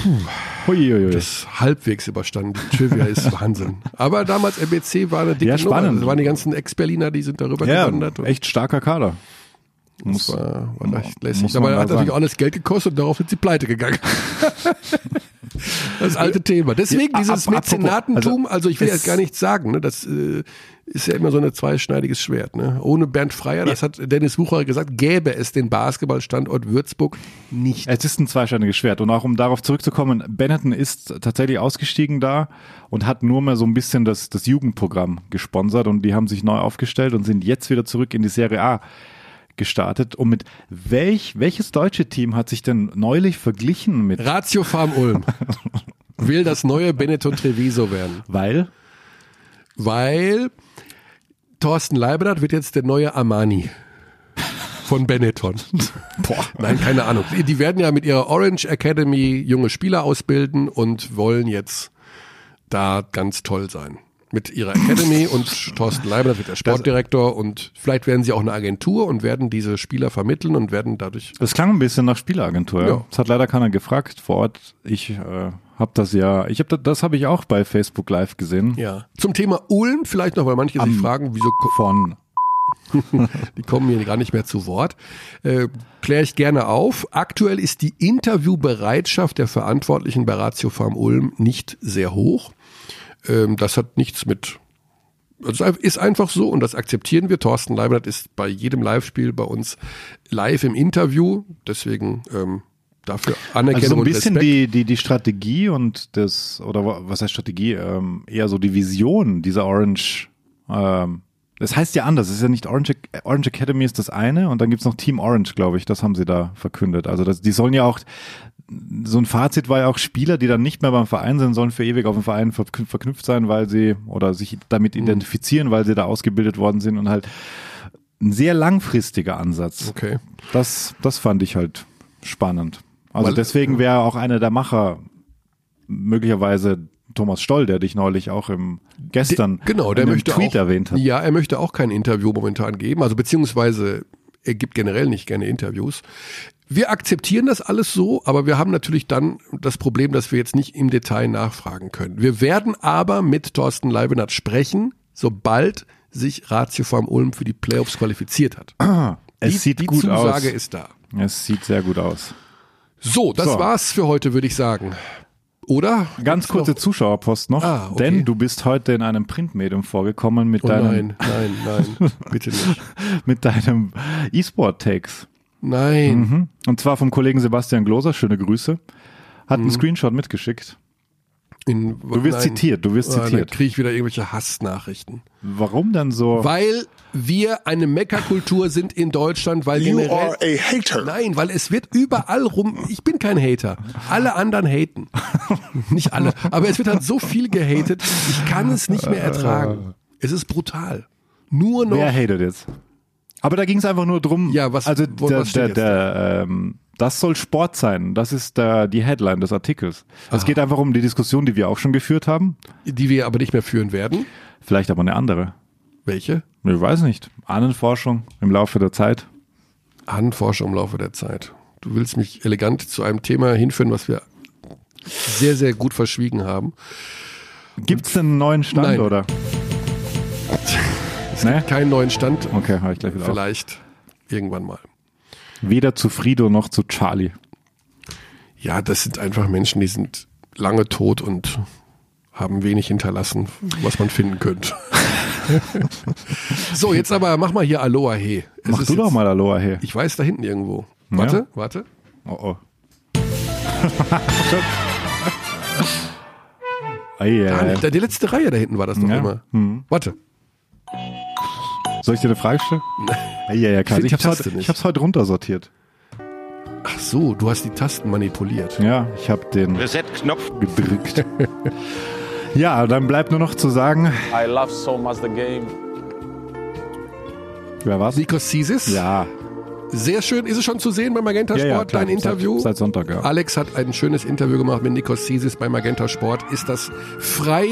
Huiuiui. Das halbwegs überstanden. Trivia ist <laughs> Wahnsinn. Aber damals MBC war eine dicke Ja, spannend. Nummer. Das waren die ganzen Ex-Berliner, die sind darüber ja, gewandert. Echt starker Kader. das war, war echt lässig. muss Aber hat natürlich auch alles Geld gekostet und darauf sind sie pleite gegangen. <laughs> das alte Thema. Deswegen dieses apropos, Mäzenatentum, also, ich will jetzt gar nichts sagen, ne? das äh, ist ja immer so ein zweischneidiges Schwert. Ne? Ohne Bernd Freier, das hat Dennis Wucherer gesagt, gäbe es den Basketballstandort Würzburg nicht. Es ist ein zweischneidiges Schwert. Und auch um darauf zurückzukommen, Benetton ist tatsächlich ausgestiegen da und hat nur mal so ein bisschen das, das Jugendprogramm gesponsert und die haben sich neu aufgestellt und sind jetzt wieder zurück in die Serie A gestartet. Und mit welch, welches deutsche Team hat sich denn neulich verglichen mit, Ratio Farm Ulm will das neue Benetton Treviso werden, weil? weil Thorsten Leibniz wird jetzt der neue Armani von Benetton. Boah. Nein, keine Ahnung. Die- Die werden ja mit ihrer Orange Academy junge Spieler ausbilden und wollen jetzt da ganz toll sein. Mit ihrer Academy und Thorsten Leibniz wird der Sportdirektor und vielleicht werden sie auch eine Agentur und werden diese Spieler vermitteln und werden dadurch Das klang ein bisschen nach Spieleragentur. Ja. Das hat leider keiner gefragt vor Ort. Ich äh, habe das ja, ich habe das, das habe ich auch bei Facebook Live gesehen. ja. Zum Thema Ulm vielleicht noch, weil manche sich fragen, wieso Von <laughs> die kommen hier gar nicht mehr zu Wort. Äh, Kläre ich gerne auf. Aktuell ist die Interviewbereitschaft der Verantwortlichen bei Ratio Farm Ulm nicht sehr hoch. Ähm, das hat nichts mit. Also ist einfach so und das akzeptieren wir. Thorsten Leibniz ist bei jedem Live-Spiel bei uns live im Interview. Deswegen ähm, dafür Anerkennung Also so ein bisschen die, die, die Strategie und das, oder wa- was heißt Strategie? Ähm, eher so die Vision dieser Orange. Ähm, das heißt ja anders. Es ist ja nicht Orange, Orange Academy ist das eine und dann gibt's noch Team Orange, glaube ich. Das haben sie da verkündet. Also das, die sollen ja auch, so ein Fazit war ja auch Spieler, die dann nicht mehr beim Verein sind, sollen für ewig auf dem Verein verknü- verknüpft sein, weil sie oder sich damit Mhm. identifizieren, weil sie da ausgebildet worden sind und halt ein sehr langfristiger Ansatz. Okay. Das, das fand ich halt spannend. Also Weil- deswegen wäre auch einer der Macher möglicherweise Thomas Stoll, der dich neulich auch im gestern Genau, der in einem möchte Tweet auch, erwähnt hat. Ja, er möchte auch kein Interview momentan geben, also beziehungsweise er gibt generell nicht gerne Interviews. Wir akzeptieren das alles so, aber wir haben natürlich dann das Problem, dass wir jetzt nicht im Detail nachfragen können. Wir werden aber mit Thorsten Leibniz sprechen, sobald sich Ratio Farm Ulm für die Playoffs qualifiziert hat. Es die, sieht die gut Zusage aus. ist da. Es sieht sehr gut aus. So, das So. war's für heute, würde ich sagen. Oder? Ganz kurze noch- Zuschauerpost noch, Ah, okay. denn du bist heute in einem Printmedium vorgekommen mit Oh deinem nein, nein, nein, bitte nicht. <laughs> mit deinem E-Sport Takes. Nein. Mhm. Und zwar vom Kollegen Sebastian Gloser, schöne Grüße. hat einen Screenshot mitgeschickt. In, Du wirst zitiert, du wirst Ah, Dann zitiert. kriege ich wieder irgendwelche Hassnachrichten. Warum dann so? Weil wir eine Meckerkultur sind in Deutschland, weil You generell are a hater. Nein, weil es wird überall rum. Ich bin kein Hater. Alle anderen haten. <laughs> Nicht alle. Aber es wird halt so viel gehatet. Ich kann es nicht mehr ertragen. Es ist brutal. Nur noch. Wer hatet jetzt? Aber da ging es einfach nur drum. Ja, was- Also wo- der, was steht der, jetzt der, ähm, das soll Sport sein. Das ist der, die Headline des Artikels. Es geht einfach um die Diskussion, die wir auch schon geführt haben. Die wir aber nicht mehr führen werden. Vielleicht aber eine andere. Welche? Ich weiß nicht. Ahnenforschung im Laufe der Zeit. Ahnenforscher im Laufe der Zeit. Du willst mich elegant zu einem Thema hinführen, was wir sehr, sehr gut verschwiegen haben. Gibt es denn einen neuen Stand Nein. oder? <laughs> ne? Keinen neuen Stand. Okay, habe ich gleich wieder auf. Vielleicht irgendwann mal. Weder zu Frido noch zu Charlie. Ja, das sind einfach Menschen, die sind lange tot und haben wenig hinterlassen, was man finden könnte. <laughs> so, jetzt aber mach mal hier Aloha He. Es Mach du doch mal Aloha her. Ich weiß da hinten irgendwo. Warte, Ja. warte. Oh oh. Ah, <laughs> ei, ei. da- die letzte Reihe da hinten war das doch Ja. immer. Hm. Warte. Soll ich dir eine Frage stellen? Ja, ja, ja, klar. Ich hab's, heute, nicht. ich hab's heute runtersortiert. Ach so, du hast die Tasten manipuliert. Ja, ich habe den Reset-Knopf. gedrückt. ja, dann bleibt nur noch zu sagen, I love so much the game. wer war's? Nikos Sisis. Ja, Sehr schön. Ist es schon zu sehen bei Magenta ja, Sport, ja klar. dein Interview? Seit, seit Sonntag, ja. Alex hat ein schönes Interview gemacht mit Nikos Sisis bei Magenta Sport. Ist das frei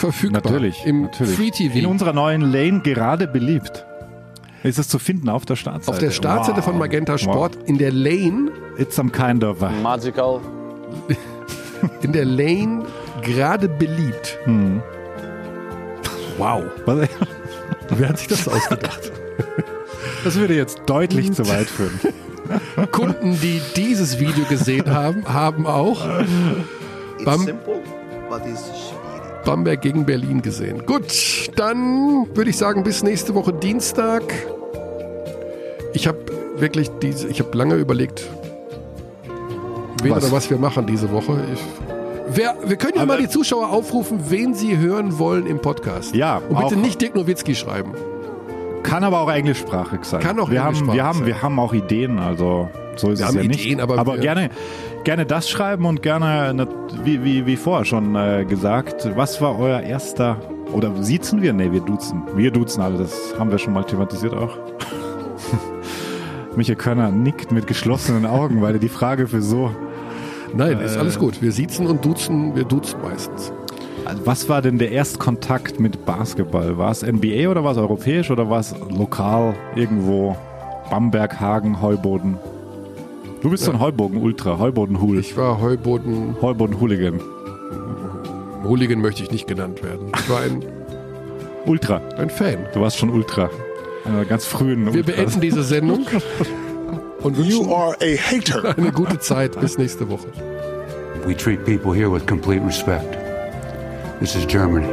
verfügbar? Natürlich, Im natürlich. Free TV. In unserer neuen Lane gerade beliebt. Ist es zu finden auf der Startseite? Auf der Startseite Wow. von Magenta Sport in der Lane, Wow. It's some kind of... Magical. <laughs> in der Lane gerade beliebt. Hm. Wow. Was, <laughs> Wer hat sich das ausgedacht? <laughs> das würde jetzt deutlich zu weit führen. Kunden, die dieses Video gesehen haben, haben auch Bam simple, but it's. Bamberg gegen Berlin gesehen. Gut, dann würde ich sagen, bis nächste Woche Dienstag. Ich habe wirklich diese, ich habe lange überlegt, wen Was? oder was wir machen diese Woche. Ich, wer, wir können ja Aber- mal die Zuschauer aufrufen, wen sie hören wollen im Podcast. Ja, Und bitte nicht Dirk Nowitzki schreiben. Kann aber auch englischsprachig sein. Kann auch wir haben, englischsprachig wir haben, sein. Wir haben auch Ideen, also so ist Wir es haben ja nicht. Ideen, aber wir- gerne, gerne das schreiben und gerne, wie, wie, wie vorher schon äh, gesagt, was war euer erster, oder siezen wir? Nee, wir duzen. Wir duzen alle, das haben wir schon mal thematisiert auch. <laughs> Michael Körner nickt mit geschlossenen Augen, weil er die Frage für so... Nein, ist Äh. alles gut. Wir siezen und duzen, wir duzen meistens. Was war denn der Erstkontakt mit Basketball? War es NBA oder war es europäisch oder war es lokal irgendwo? Bamberg, Hagen, Heuboden. Du bist so ein Heuboden-Ultra, Heuboden-Hul. Ich war Heuboden, Heuboden-Hooligan. Hooligan möchte ich nicht genannt werden. Ich war ein, <laughs> Ultra. ein Fan. Du warst schon Ultra. Einer ganz frühen Wir Ultras. beenden diese Sendung <laughs> und You wünschen are a hater. <laughs> eine gute Zeit. Bis nächste Woche. We treat people here with complete respect. This is Germany.